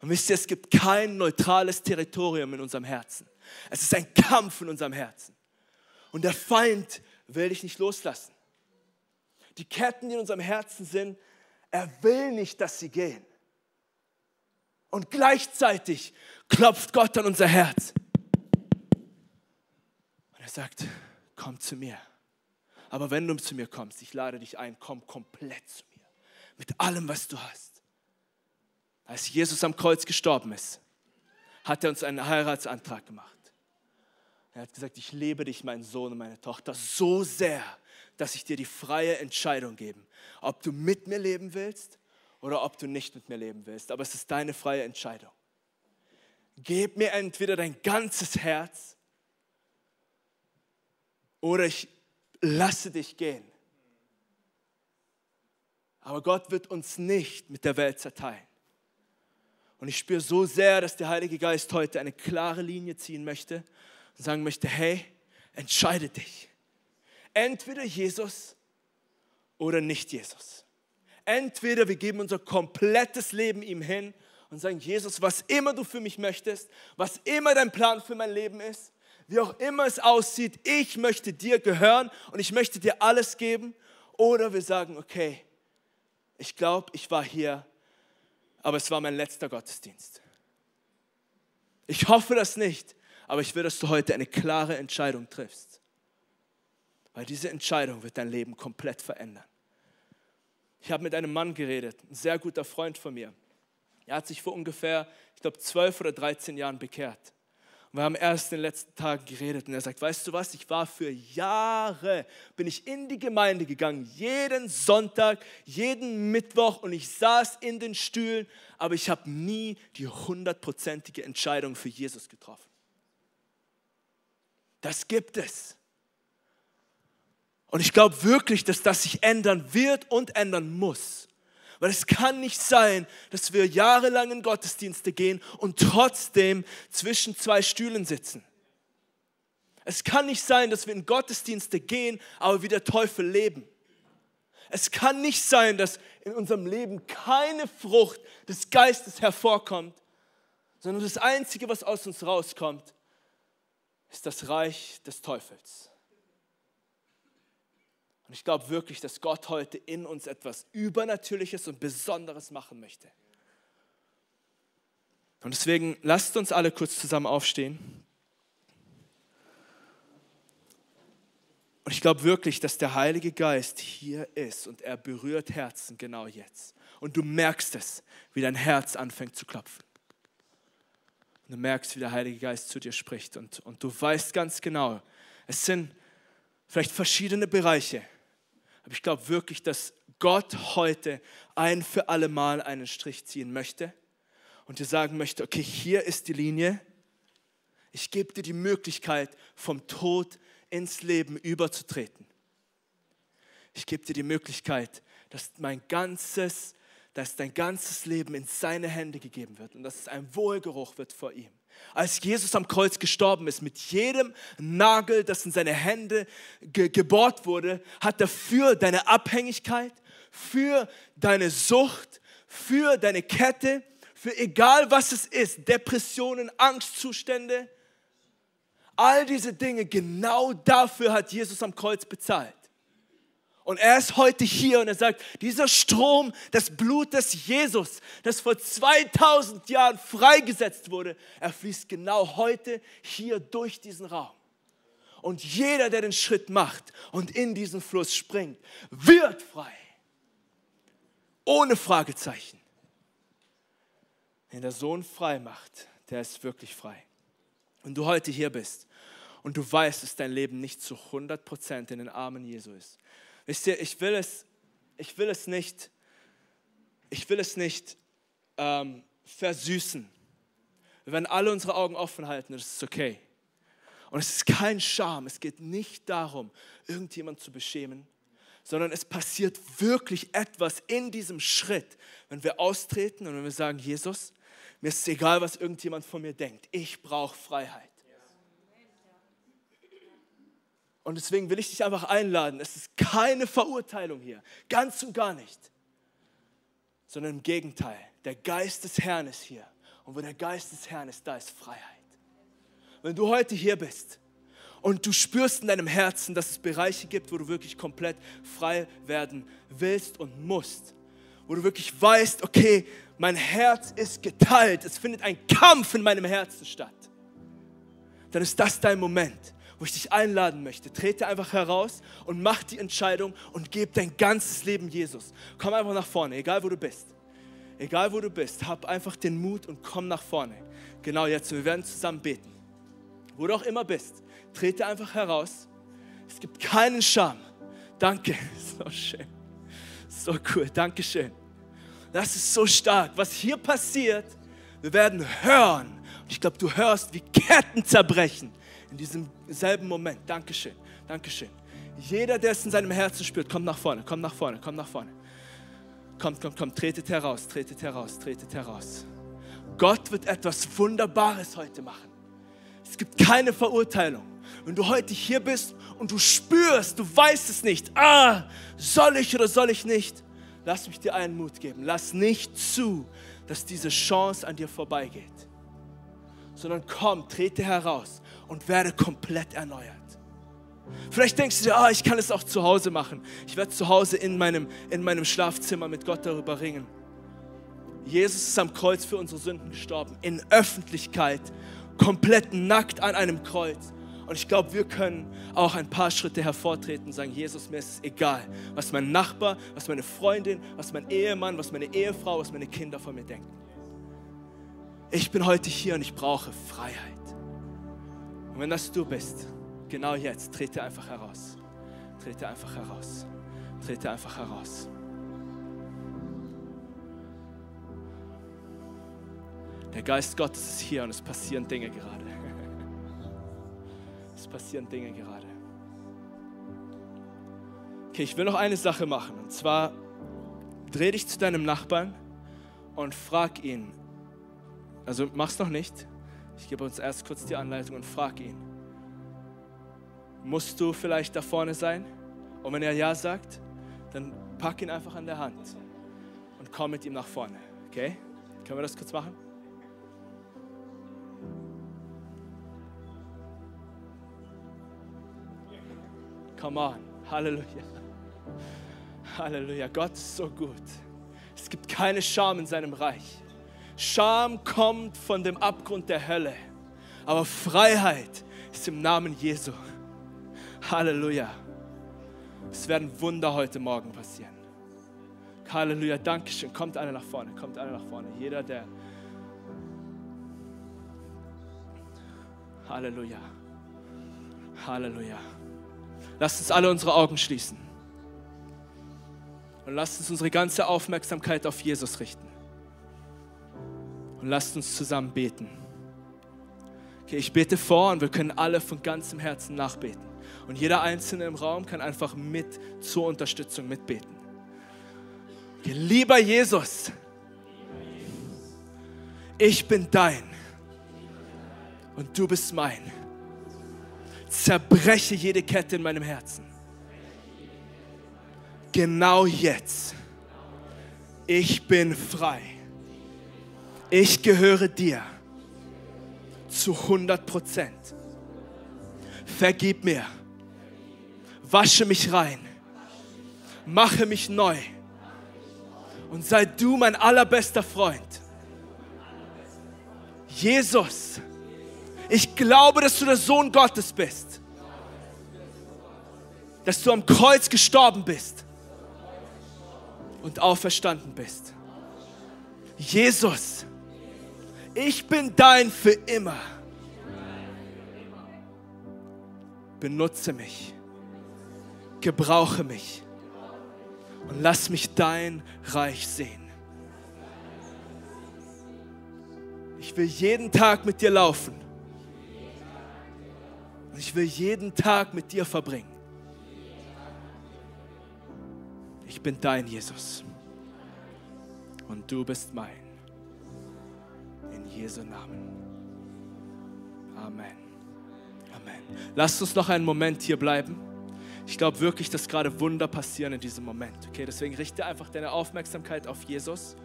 Und wisst ihr, es gibt kein neutrales Territorium in unserem Herzen. Es ist ein Kampf in unserem Herzen. Und der Feind will dich nicht loslassen. Die Ketten, die in unserem Herzen sind, er will nicht, dass sie gehen. Und gleichzeitig klopft Gott an unser Herz. Und er sagt, komm zu mir. Aber wenn du zu mir kommst, ich lade dich ein, komm komplett zu mir. Mit allem, was du hast. Als Jesus am Kreuz gestorben ist, hat er uns einen Heiratsantrag gemacht. Er hat gesagt, ich liebe dich, mein Sohn und meine Tochter, so sehr, dass ich dir die freie Entscheidung gebe, ob du mit mir leben willst oder ob du nicht mit mir leben willst. Aber es ist deine freie Entscheidung. Gib mir entweder dein ganzes Herz oder ich lasse dich gehen. Aber Gott wird uns nicht mit der Welt zerteilen. Und ich spüre so sehr, dass der Heilige Geist heute eine klare Linie ziehen möchte und sagen möchte, hey, entscheide dich. Entweder Jesus oder nicht Jesus. Entweder wir geben unser komplettes Leben ihm hin und sagen, Jesus, was immer du für mich möchtest, was immer dein Plan für mein Leben ist, wie auch immer es aussieht, ich möchte dir gehören und ich möchte dir alles geben. Oder wir sagen, okay, ich glaube, ich war hier, aber es war mein letzter Gottesdienst. Ich hoffe das nicht, aber ich will, dass du heute eine klare Entscheidung triffst. Weil diese Entscheidung wird dein Leben komplett verändern. Ich habe mit einem Mann geredet, ein sehr guter Freund von mir. Er hat sich vor ungefähr, ich glaube, 12 oder 13 Jahren bekehrt. Wir haben erst in den letzten Tagen geredet und er sagt, weißt du was, ich war für Jahre, bin ich in die Gemeinde gegangen, jeden Sonntag, jeden Mittwoch und ich saß in den Stühlen, aber ich habe nie die hundertprozentige Entscheidung für Jesus getroffen. Das gibt es. Und ich glaube wirklich, dass das sich ändern wird und ändern muss. Weil es kann nicht sein, dass wir jahrelang in Gottesdienste gehen und trotzdem zwischen zwei Stühlen sitzen. Es kann nicht sein, dass wir in Gottesdienste gehen, aber wie der Teufel leben. Es kann nicht sein, dass in unserem Leben keine Frucht des Geistes hervorkommt, sondern das Einzige, was aus uns rauskommt, ist das Reich des Teufels. Und ich glaube wirklich, dass Gott heute in uns etwas Übernatürliches und Besonderes machen möchte. Und deswegen lasst uns alle kurz zusammen aufstehen. Und ich glaube wirklich, dass der Heilige Geist hier ist und er berührt Herzen genau jetzt. Und du merkst es, wie dein Herz anfängt zu klopfen. Und du merkst, wie der Heilige Geist zu dir spricht. Und, und du weißt ganz genau, es sind vielleicht verschiedene Bereiche. Aber ich glaube wirklich, dass Gott heute ein für alle Mal einen Strich ziehen möchte und dir sagen möchte, okay, hier ist die Linie. Ich gebe dir die Möglichkeit, vom Tod ins Leben überzutreten. Ich gebe dir die Möglichkeit, dass mein ganzes dass dein ganzes Leben in seine Hände gegeben wird und dass es ein Wohlgeruch wird vor ihm. Als Jesus am Kreuz gestorben ist, mit jedem Nagel, das in seine Hände ge gebohrt wurde, hat er für deine Abhängigkeit, für deine Sucht, für deine Kette, für egal was es ist, Depressionen, Angstzustände, all diese Dinge, genau dafür hat Jesus am Kreuz bezahlt. Und er ist heute hier und er sagt, dieser Strom des Blutes Jesus, das vor 2000 Jahren freigesetzt wurde, er fließt genau heute hier durch diesen Raum. Und jeder, der den Schritt macht und in diesen Fluss springt, wird frei. Ohne Fragezeichen. Wenn der Sohn frei macht, der ist wirklich frei. Und du heute hier bist und du weißt, dass dein Leben nicht zu 100% in den Armen Jesu ist, Wisst ihr, ich will es, ich will es nicht, ich will es nicht ähm, versüßen. Wir werden alle unsere Augen offen halten, das ist okay. Und es ist kein Scham, es geht nicht darum, irgendjemand zu beschämen, sondern es passiert wirklich etwas in diesem Schritt, wenn wir austreten und wenn wir sagen, Jesus, mir ist egal, was irgendjemand von mir denkt, ich brauche Freiheit. Und deswegen will ich dich einfach einladen. Es ist keine Verurteilung hier, ganz und gar nicht. Sondern im Gegenteil, der Geist des Herrn ist hier. Und wo der Geist des Herrn ist, da ist Freiheit. Wenn du heute hier bist und du spürst in deinem Herzen, dass es Bereiche gibt, wo du wirklich komplett frei werden willst und musst, wo du wirklich weißt, okay, mein Herz ist geteilt, es findet ein Kampf in meinem Herzen statt, dann ist das dein Moment wo ich dich einladen möchte. Trete einfach heraus und mach die Entscheidung und gib dein ganzes Leben Jesus. Komm einfach nach vorne, egal wo du bist. Egal wo du bist, hab einfach den Mut und komm nach vorne. Genau jetzt, wir werden zusammen beten. Wo du auch immer bist, trete einfach heraus. Es gibt keinen Scham. Danke, [laughs] so schön. So cool, danke schön. Das ist so stark. Was hier passiert, wir werden hören. Und ich glaube, du hörst, wie Ketten zerbrechen in diesem selben Moment. Dankeschön, Dankeschön. Jeder, der es in seinem Herzen spürt, kommt nach vorne, kommt nach vorne, kommt nach vorne. Kommt, kommt, kommt, tretet heraus, tretet heraus, tretet heraus. Gott wird etwas Wunderbares heute machen. Es gibt keine Verurteilung. Wenn du heute hier bist und du spürst, du weißt es nicht, ah, soll ich oder soll ich nicht, lass mich dir einen Mut geben. Lass nicht zu, dass diese Chance an dir vorbeigeht, sondern komm, trete heraus und werde komplett erneuert. Vielleicht denkst du dir, ah, ich kann es auch zu Hause machen. Ich werde zu Hause in meinem, in meinem Schlafzimmer mit Gott darüber ringen. Jesus ist am Kreuz für unsere Sünden gestorben, in Öffentlichkeit, komplett nackt an einem Kreuz. Und ich glaube, wir können auch ein paar Schritte hervortreten und sagen, Jesus, mir ist es egal, was mein Nachbar, was meine Freundin, was mein Ehemann, was meine Ehefrau, was meine Kinder von mir denken. Ich bin heute hier und ich brauche Freiheit. Und wenn das du bist, genau jetzt, trete einfach heraus. Trete einfach heraus. Trete einfach heraus. Der Geist Gottes ist hier und es passieren Dinge gerade. [laughs] Es passieren Dinge gerade. Okay, ich will noch eine Sache machen. Und zwar dreh dich zu deinem Nachbarn und frag ihn. Also mach's noch nicht. Ich gebe uns erst kurz die Anleitung und frag ihn. Musst du vielleicht da vorne sein? Und wenn er Ja sagt, dann pack ihn einfach an der Hand und komm mit ihm nach vorne. Okay? Können wir das kurz machen? Come on. Halleluja. Halleluja. Gott ist so gut. Es gibt keine Scham in seinem Reich. Scham kommt von dem Abgrund der Hölle. Aber Freiheit ist im Namen Jesu. Halleluja. Es werden Wunder heute Morgen passieren. Halleluja. Dankeschön. Kommt einer nach vorne. Kommt einer nach vorne. Jeder, der. Halleluja. Halleluja. Lasst uns alle unsere Augen schließen. Und lasst uns unsere ganze Aufmerksamkeit auf Jesus richten. Und lasst uns zusammen beten. Okay, ich bete vor und wir können alle von ganzem Herzen nachbeten. Und jeder Einzelne im Raum kann einfach mit zur Unterstützung mitbeten. Okay, lieber Jesus, ich bin dein und du bist mein zerbreche jede Kette in meinem Herzen. Genau jetzt. Ich bin frei. Ich gehöre dir zu 100 Prozent. Vergib mir. Wasche mich rein. Mache mich neu. Und sei du mein allerbester Freund. Jesus ich glaube, dass du der Sohn Gottes bist. Dass du am Kreuz gestorben bist und auferstanden bist. Jesus, ich bin dein für immer. Benutze mich, gebrauche mich und lass mich dein Reich sehen. Ich will jeden Tag mit dir laufen und ich will jeden Tag mit dir verbringen. Ich bin dein Jesus. Und du bist mein. In Jesu Namen. Amen. Amen. Lasst uns noch einen Moment hier bleiben. Ich glaube wirklich, dass gerade Wunder passieren in diesem Moment. Okay, deswegen richte einfach deine Aufmerksamkeit auf Jesus.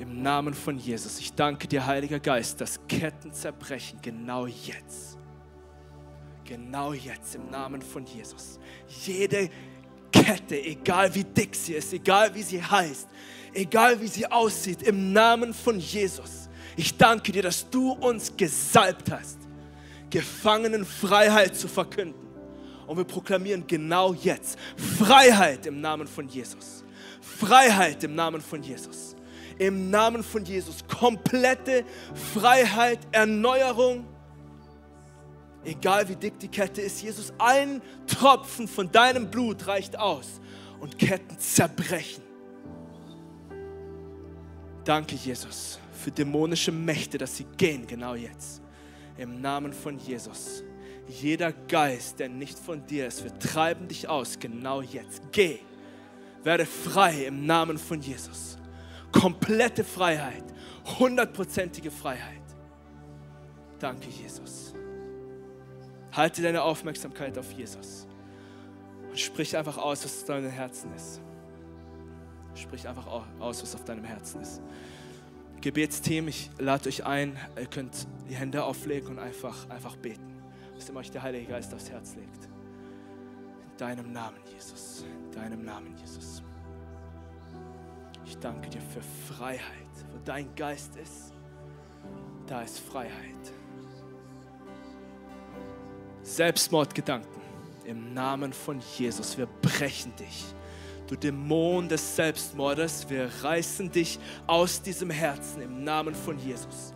Im Namen von Jesus, ich danke dir, Heiliger Geist, dass Ketten zerbrechen, genau jetzt. Genau jetzt, im Namen von Jesus. Jede Kette, egal wie dick sie ist, egal wie sie heißt, egal wie sie aussieht, im Namen von Jesus. Ich danke dir, dass du uns gesalbt hast. Gefangenen Freiheit zu verkünden. Und wir proklamieren genau jetzt Freiheit im Namen von Jesus. Freiheit im Namen von Jesus. Im Namen von Jesus. Komplette Freiheit, Erneuerung. Egal wie dick die Kette ist, Jesus, ein Tropfen von deinem Blut reicht aus und Ketten zerbrechen. Danke, Jesus, für dämonische Mächte, dass sie gehen genau jetzt. Im Namen von Jesus. Jeder Geist, der nicht von dir ist, wir treiben dich aus genau jetzt. Geh. Werde frei im Namen von Jesus. Komplette Freiheit. Hundertprozentige Freiheit. Danke, Jesus. Halte deine Aufmerksamkeit auf Jesus. Und sprich einfach aus, was auf deinem Herzen ist. Sprich einfach aus, was auf deinem Herzen ist. Gebetsteam, ich lade euch ein, ihr könnt die Hände auflegen und einfach, einfach beten, was immer euch der Heilige Geist aufs Herz legt. In deinem Namen, Jesus. In deinem Namen, Jesus. Ich danke dir für Freiheit. Wo dein Geist ist, da ist Freiheit. Selbstmordgedanken im Namen von Jesus. Wir brechen dich Du Dämon des Selbstmordes, wir reißen dich aus diesem Herzen im Namen von Jesus.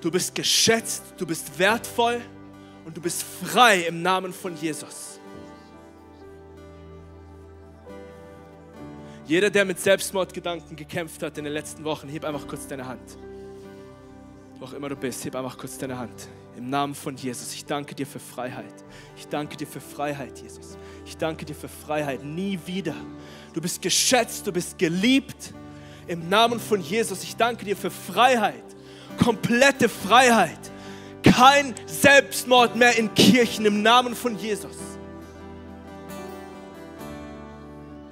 Du bist geschätzt, du bist wertvoll und du bist frei im Namen von Jesus. Jeder, der mit Selbstmordgedanken gekämpft hat in den letzten Wochen, heb einfach kurz deine Hand. Wo auch immer du bist, heb einfach kurz deine Hand. Im Namen von Jesus. Ich danke dir für Freiheit. Ich danke dir für Freiheit, Jesus. Ich danke dir für Freiheit. Nie wieder. Du bist geschätzt, du bist geliebt. Im Namen von Jesus. Ich danke dir für Freiheit. Komplette Freiheit. Kein Selbstmord mehr in Kirchen im Namen von Jesus.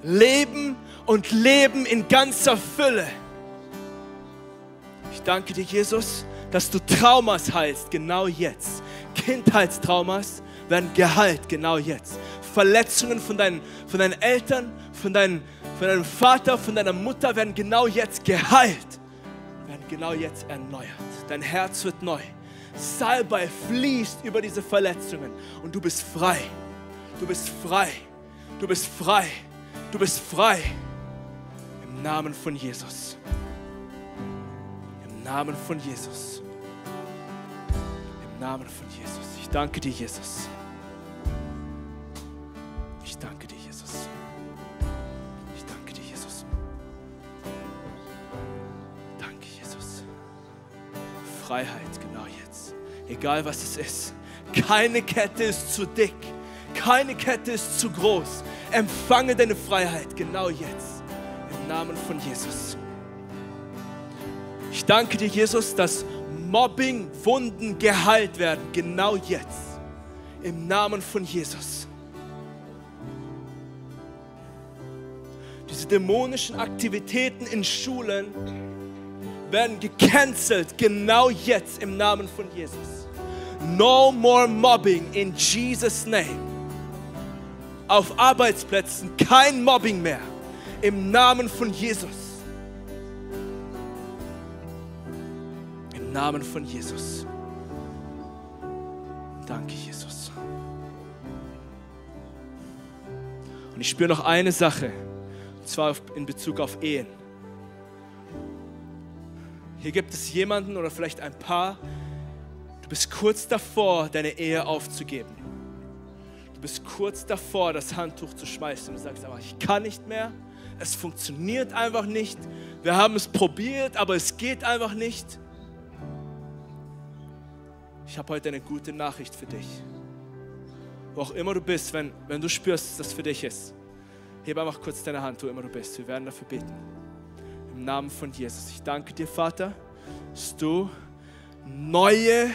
Leben und Leben in ganzer Fülle. Ich danke dir, Jesus, dass du Traumas heilst, genau jetzt. Kindheitstraumas werden geheilt, genau jetzt. Verletzungen von deinen, von deinen Eltern, von, deinen, von deinem Vater, von deiner Mutter werden genau jetzt geheilt, werden genau jetzt erneuert. Dein Herz wird neu. Salbei fließt über diese Verletzungen und du bist frei. Du bist frei. Du bist frei. Du bist frei. Im Namen von Jesus. Im Namen von Jesus. Namen von Jesus. Ich danke dir, Jesus. Ich danke dir, Jesus. Ich danke dir, Jesus. Danke, Jesus. Freiheit, genau jetzt. Egal was es ist. Keine Kette ist zu dick. Keine Kette ist zu groß. Empfange deine Freiheit genau jetzt. Im Namen von Jesus. Ich danke dir, Jesus, dass Mobbing, Wunden geheilt werden, genau jetzt. Im Namen von Jesus. Diese dämonischen Aktivitäten in Schulen werden gecancelt, genau jetzt im Namen von Jesus. No more mobbing in Jesus' name. Auf Arbeitsplätzen kein Mobbing mehr. Im Namen von Jesus. Namen von Jesus. Danke, Jesus. Und ich spüre noch eine Sache, und zwar in Bezug auf Ehen. Hier gibt es jemanden oder vielleicht ein Paar, du bist kurz davor, deine Ehe aufzugeben. Du bist kurz davor, das Handtuch zu schmeißen. Du sagst aber, ich kann nicht mehr, es funktioniert einfach nicht. Wir haben es probiert, aber es geht einfach nicht. Ich habe heute eine gute Nachricht für dich. Wo auch immer du bist, wenn, wenn du spürst, dass das für dich ist, heb einfach kurz deine Hand, wo immer du bist. Wir werden dafür beten. Im Namen von Jesus. Ich danke dir, Vater, dass du neue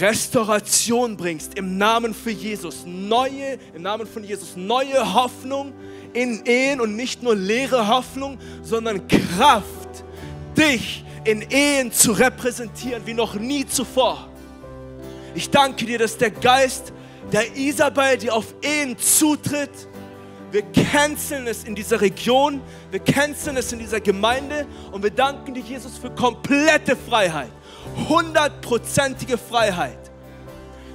Restauration bringst im Namen für Jesus. Neue, im Namen von Jesus, neue Hoffnung in Ehen und nicht nur leere Hoffnung, sondern Kraft, dich in Ehen zu repräsentieren wie noch nie zuvor. Ich danke dir, dass der Geist der Isabel, die auf Ehen zutritt, Wir canceln es in dieser Region, wir canceln es in dieser Gemeinde und wir danken dir, Jesus, für komplette Freiheit, hundertprozentige Freiheit.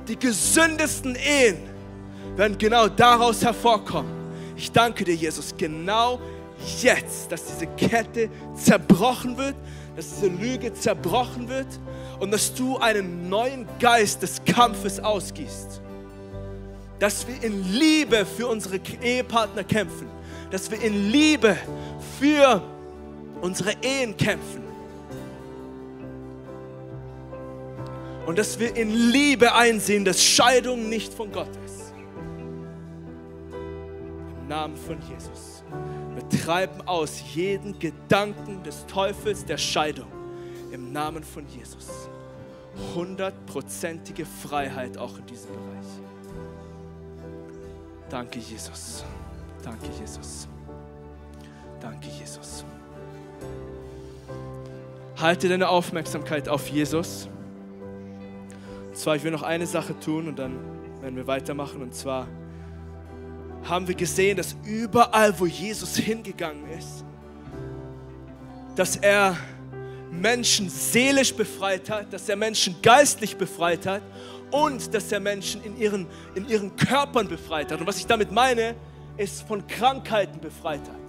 Die gesündesten Ehen werden genau daraus hervorkommen. Ich danke dir, Jesus, genau jetzt, dass diese Kette zerbrochen wird, dass diese Lüge zerbrochen wird und dass du einen neuen Geist des Kampfes ausgießt. Dass wir in Liebe für unsere Ehepartner kämpfen. Dass wir in Liebe für unsere Ehen kämpfen. Und dass wir in Liebe einsehen, dass Scheidung nicht von Gott ist. Im Namen von Jesus. Wir treiben aus jeden Gedanken des Teufels der Scheidung. Im Namen von Jesus hundertprozentige Freiheit auch in diesem Bereich. Danke, Jesus. Danke, Jesus. Danke, Jesus. Halte deine Aufmerksamkeit auf Jesus. Und zwar, ich will noch eine Sache tun und dann werden wir weitermachen. Und zwar haben wir gesehen, dass überall, wo Jesus hingegangen ist, dass er Menschen seelisch befreit hat, dass er Menschen geistlich befreit hat und dass er Menschen in ihren, in ihren Körpern befreit hat. Und was ich damit meine, ist von Krankheiten befreit hat.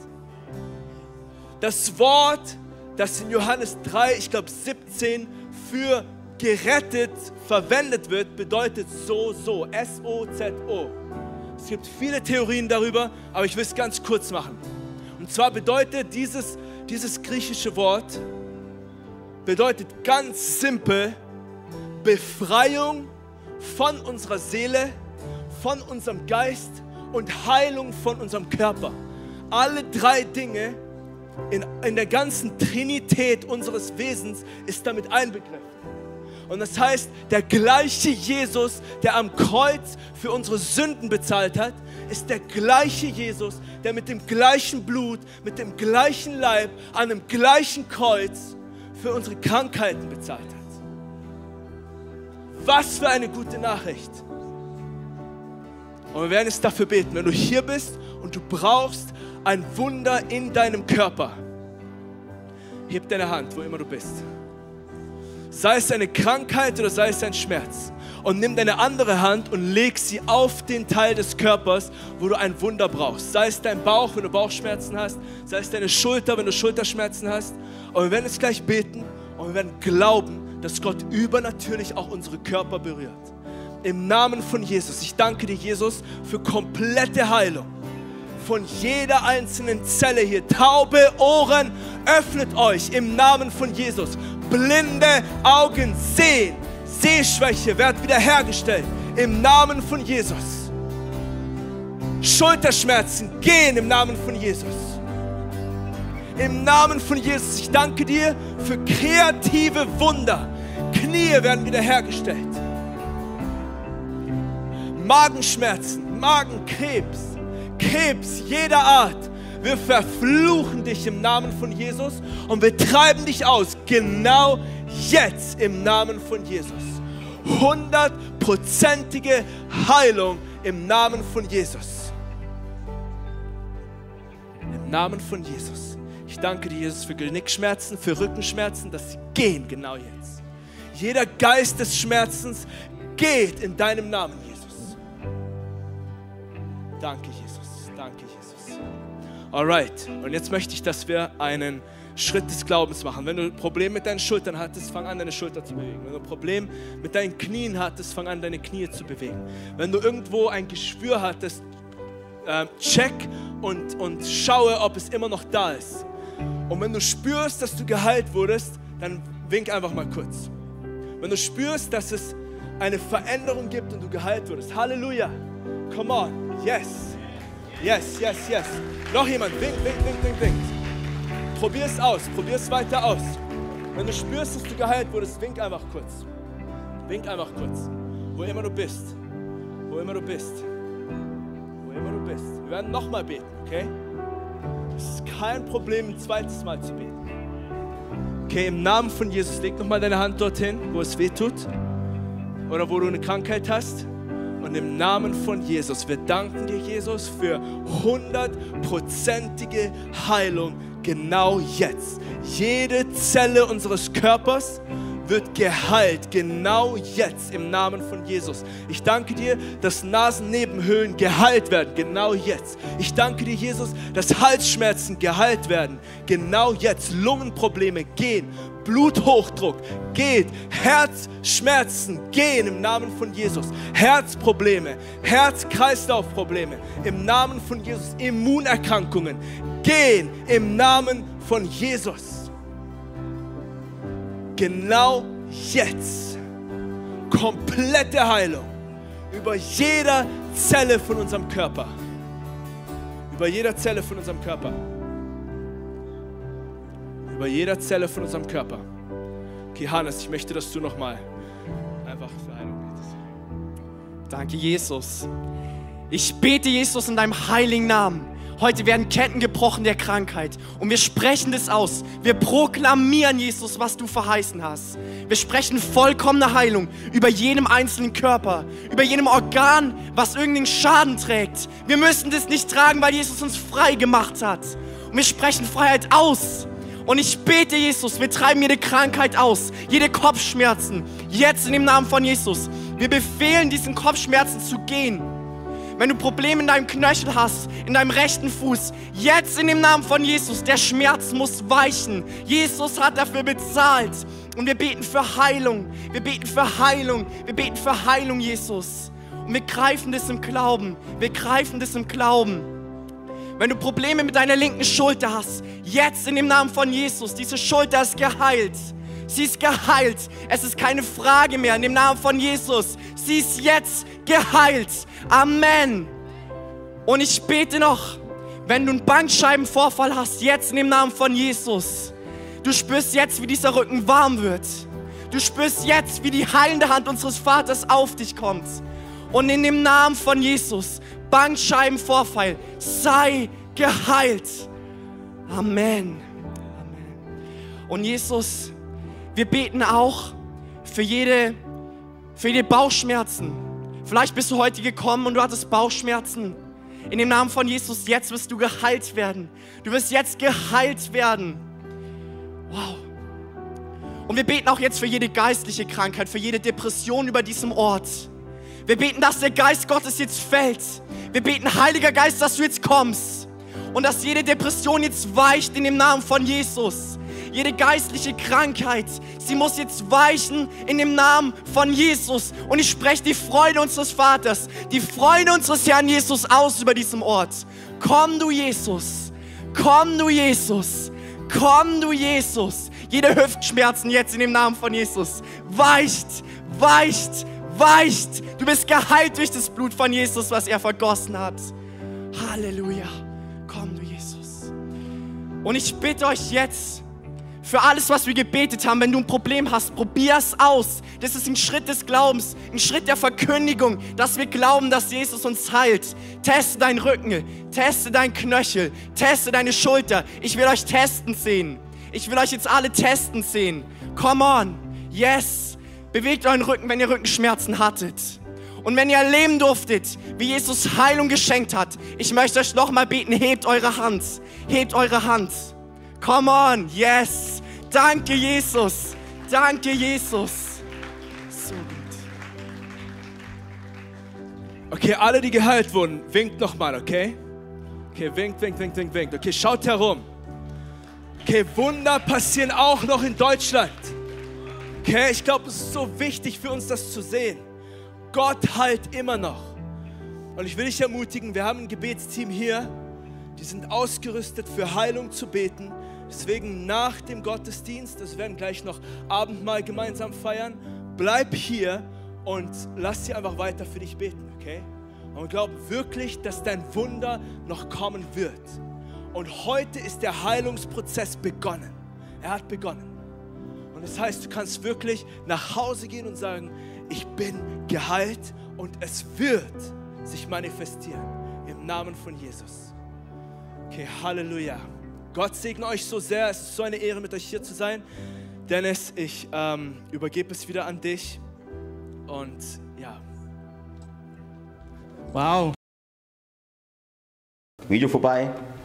Das Wort, das in Johannes 3, ich glaube 17, für gerettet verwendet wird, bedeutet so, so, S-O-Z-O. Es gibt viele Theorien darüber, aber ich will es ganz kurz machen. Und zwar bedeutet dieses, dieses griechische Wort, bedeutet ganz simpel Befreiung von unserer Seele, von unserem Geist und Heilung von unserem Körper. Alle drei Dinge in, in der ganzen Trinität unseres Wesens ist damit einbegriffen. Und das heißt, der gleiche Jesus, der am Kreuz für unsere Sünden bezahlt hat, ist der gleiche Jesus, der mit dem gleichen Blut, mit dem gleichen Leib, an dem gleichen Kreuz für unsere Krankheiten bezahlt hat. Was für eine gute Nachricht. Und wir werden es dafür beten, wenn du hier bist und du brauchst ein Wunder in deinem Körper. Heb deine Hand, wo immer du bist. Sei es eine Krankheit oder sei es ein Schmerz und nimm deine andere Hand und leg sie auf den Teil des Körpers, wo du ein Wunder brauchst. Sei es dein Bauch, wenn du Bauchschmerzen hast, sei es deine Schulter, wenn du Schulterschmerzen hast. Und wir werden jetzt gleich beten und wir werden glauben, dass Gott übernatürlich auch unsere Körper berührt. Im Namen von Jesus. Ich danke dir, Jesus, für komplette Heilung von jeder einzelnen Zelle hier. Taube Ohren, öffnet euch im Namen von Jesus. Blinde Augen sehen Sehschwäche wird wiederhergestellt im Namen von Jesus. Schulterschmerzen gehen im Namen von Jesus. Im Namen von Jesus, ich danke dir für kreative Wunder. Knie werden wiederhergestellt. Magenschmerzen, Magenkrebs, Krebs jeder Art. Wir verfluchen dich im Namen von Jesus und wir treiben dich aus, genau jetzt im Namen von Jesus hundertprozentige Heilung im Namen von Jesus. Im Namen von Jesus. Ich danke dir, Jesus, für Genickschmerzen, für Rückenschmerzen, dass sie gehen genau jetzt. Jeder Geist des Schmerzens geht in deinem Namen, Jesus. Danke, Jesus. Danke, Jesus. Alright, und jetzt möchte ich, dass wir einen Schritt des Glaubens machen. Wenn du ein Problem mit deinen Schultern hattest, fang an, deine Schulter zu bewegen. Wenn du ein Problem mit deinen Knien hattest, fang an, deine Knie zu bewegen. Wenn du irgendwo ein Geschwür hattest, äh, check und, und schaue, ob es immer noch da ist. Und wenn du spürst, dass du geheilt wurdest, dann wink einfach mal kurz. Wenn du spürst, dass es eine Veränderung gibt und du geheilt wurdest, Halleluja, come on, yes, yes, yes, yes. Noch jemand, wink, wink, wink, wink, wink. Probier es aus, probier es weiter aus. Wenn du spürst, dass du geheilt wurdest, wink einfach kurz. Wink einfach kurz. Wo immer du bist. Wo immer du bist. Wo immer du bist. Wir werden nochmal beten, okay? Es ist kein Problem, ein zweites Mal zu beten. Okay, im Namen von Jesus, leg nochmal deine Hand dorthin, wo es weh tut. Oder wo du eine Krankheit hast. Und im Namen von Jesus, wir danken dir, Jesus, für hundertprozentige Heilung genau jetzt. Jede Zelle unseres Körpers wird geheilt, genau jetzt im Namen von Jesus. Ich danke dir, dass Nasennebenhöhlen geheilt werden, genau jetzt. Ich danke dir, Jesus, dass Halsschmerzen geheilt werden, genau jetzt. Lungenprobleme gehen, Bluthochdruck geht, Herzschmerzen gehen im Namen von Jesus. Herzprobleme, Herz-Kreislauf-Probleme im Namen von Jesus. Immunerkrankungen gehen im Namen von Jesus genau jetzt komplette Heilung über jeder Zelle von unserem Körper. Über jeder Zelle von unserem Körper. Über jeder Zelle von unserem Körper. Okay, Hannes, ich möchte, dass du nochmal einfach für Heilung betest. Danke, Jesus. Ich bete, Jesus, in deinem heiligen Namen Heute werden Ketten gebrochen der Krankheit. Und wir sprechen das aus. Wir proklamieren, Jesus, was du verheißen hast. Wir sprechen vollkommene Heilung über jedem einzelnen Körper, über jedem Organ, was irgendeinen Schaden trägt. Wir müssen das nicht tragen, weil Jesus uns frei gemacht hat. Und wir sprechen Freiheit aus. Und ich bete, Jesus, wir treiben jede Krankheit aus, jede Kopfschmerzen, jetzt in dem Namen von Jesus. Wir befehlen diesen Kopfschmerzen zu gehen. Wenn du Probleme in deinem Knöchel hast, in deinem rechten Fuß, jetzt in dem Namen von Jesus, der Schmerz muss weichen. Jesus hat dafür bezahlt. Und wir beten für Heilung. Wir beten für Heilung. Wir beten für Heilung, Jesus. Und wir greifen das im Glauben. Wir greifen das im Glauben. Wenn du Probleme mit deiner linken Schulter hast, jetzt in dem Namen von Jesus, diese Schulter ist geheilt. Sie ist geheilt. Es ist keine Frage mehr in dem Namen von Jesus. Sie ist jetzt geheilt. Amen. Und ich bete noch, wenn du einen Bandscheibenvorfall hast, jetzt in dem Namen von Jesus, du spürst jetzt, wie dieser Rücken warm wird. Du spürst jetzt, wie die heilende Hand unseres Vaters auf dich kommt. Und in dem Namen von Jesus, Bandscheibenvorfall, sei geheilt. Amen. Amen. Und Jesus, wir beten auch für jede, für jede Bauchschmerzen. Vielleicht bist du heute gekommen und du hattest Bauchschmerzen. In dem Namen von Jesus, jetzt wirst du geheilt werden. Du wirst jetzt geheilt werden. Wow. Und wir beten auch jetzt für jede geistliche Krankheit, für jede Depression über diesem Ort. Wir beten, dass der Geist Gottes jetzt fällt. Wir beten, Heiliger Geist, dass du jetzt kommst. Und dass jede Depression jetzt weicht in dem Namen von Jesus jede geistliche Krankheit, sie muss jetzt weichen in dem Namen von Jesus. Und ich spreche die Freude unseres Vaters, die Freude unseres Herrn Jesus aus über diesem Ort. Komm du Jesus, komm du Jesus, komm du Jesus. Jede Hüftschmerzen jetzt in dem Namen von Jesus weicht, weicht, weicht. Du bist geheilt durch das Blut von Jesus, was er vergossen hat. Halleluja. Komm du Jesus. Und ich bitte euch jetzt, für alles, was wir gebetet haben. Wenn du ein Problem hast, probier es aus. Das ist ein Schritt des Glaubens, ein Schritt der Verkündigung, dass wir glauben, dass Jesus uns heilt. Teste deinen Rücken, teste deinen Knöchel, teste deine Schulter. Ich will euch testen sehen. Ich will euch jetzt alle testen sehen. Come on. Yes. Bewegt euren Rücken, wenn ihr Rückenschmerzen hattet. Und wenn ihr erleben durftet, wie Jesus Heilung geschenkt hat, ich möchte euch nochmal beten, hebt eure Hand. Hebt eure Hand. Come on, yes. Danke, Jesus. Danke, Jesus. So gut. Okay, alle, die geheilt wurden, winkt nochmal, okay? Okay, winkt, winkt, winkt, winkt, winkt. Okay, schaut herum. Okay, Wunder passieren auch noch in Deutschland. Okay, ich glaube, es ist so wichtig für uns, das zu sehen. Gott heilt immer noch. Und ich will dich ermutigen, wir haben ein Gebetsteam hier, die sind ausgerüstet für Heilung zu beten. Deswegen nach dem Gottesdienst, das werden gleich noch Abendmahl gemeinsam feiern, bleib hier und lass sie einfach weiter für dich beten, okay? Und glaub wirklich, dass dein Wunder noch kommen wird. Und heute ist der Heilungsprozess begonnen. Er hat begonnen. Das heißt, du kannst wirklich nach Hause gehen und sagen, ich bin geheilt und es wird sich manifestieren im Namen von Jesus. Okay, Halleluja. Gott segne euch so sehr. Es ist so eine Ehre, mit euch hier zu sein. Dennis, ich ähm, übergebe es wieder an dich. Und ja. Wow. Video vorbei,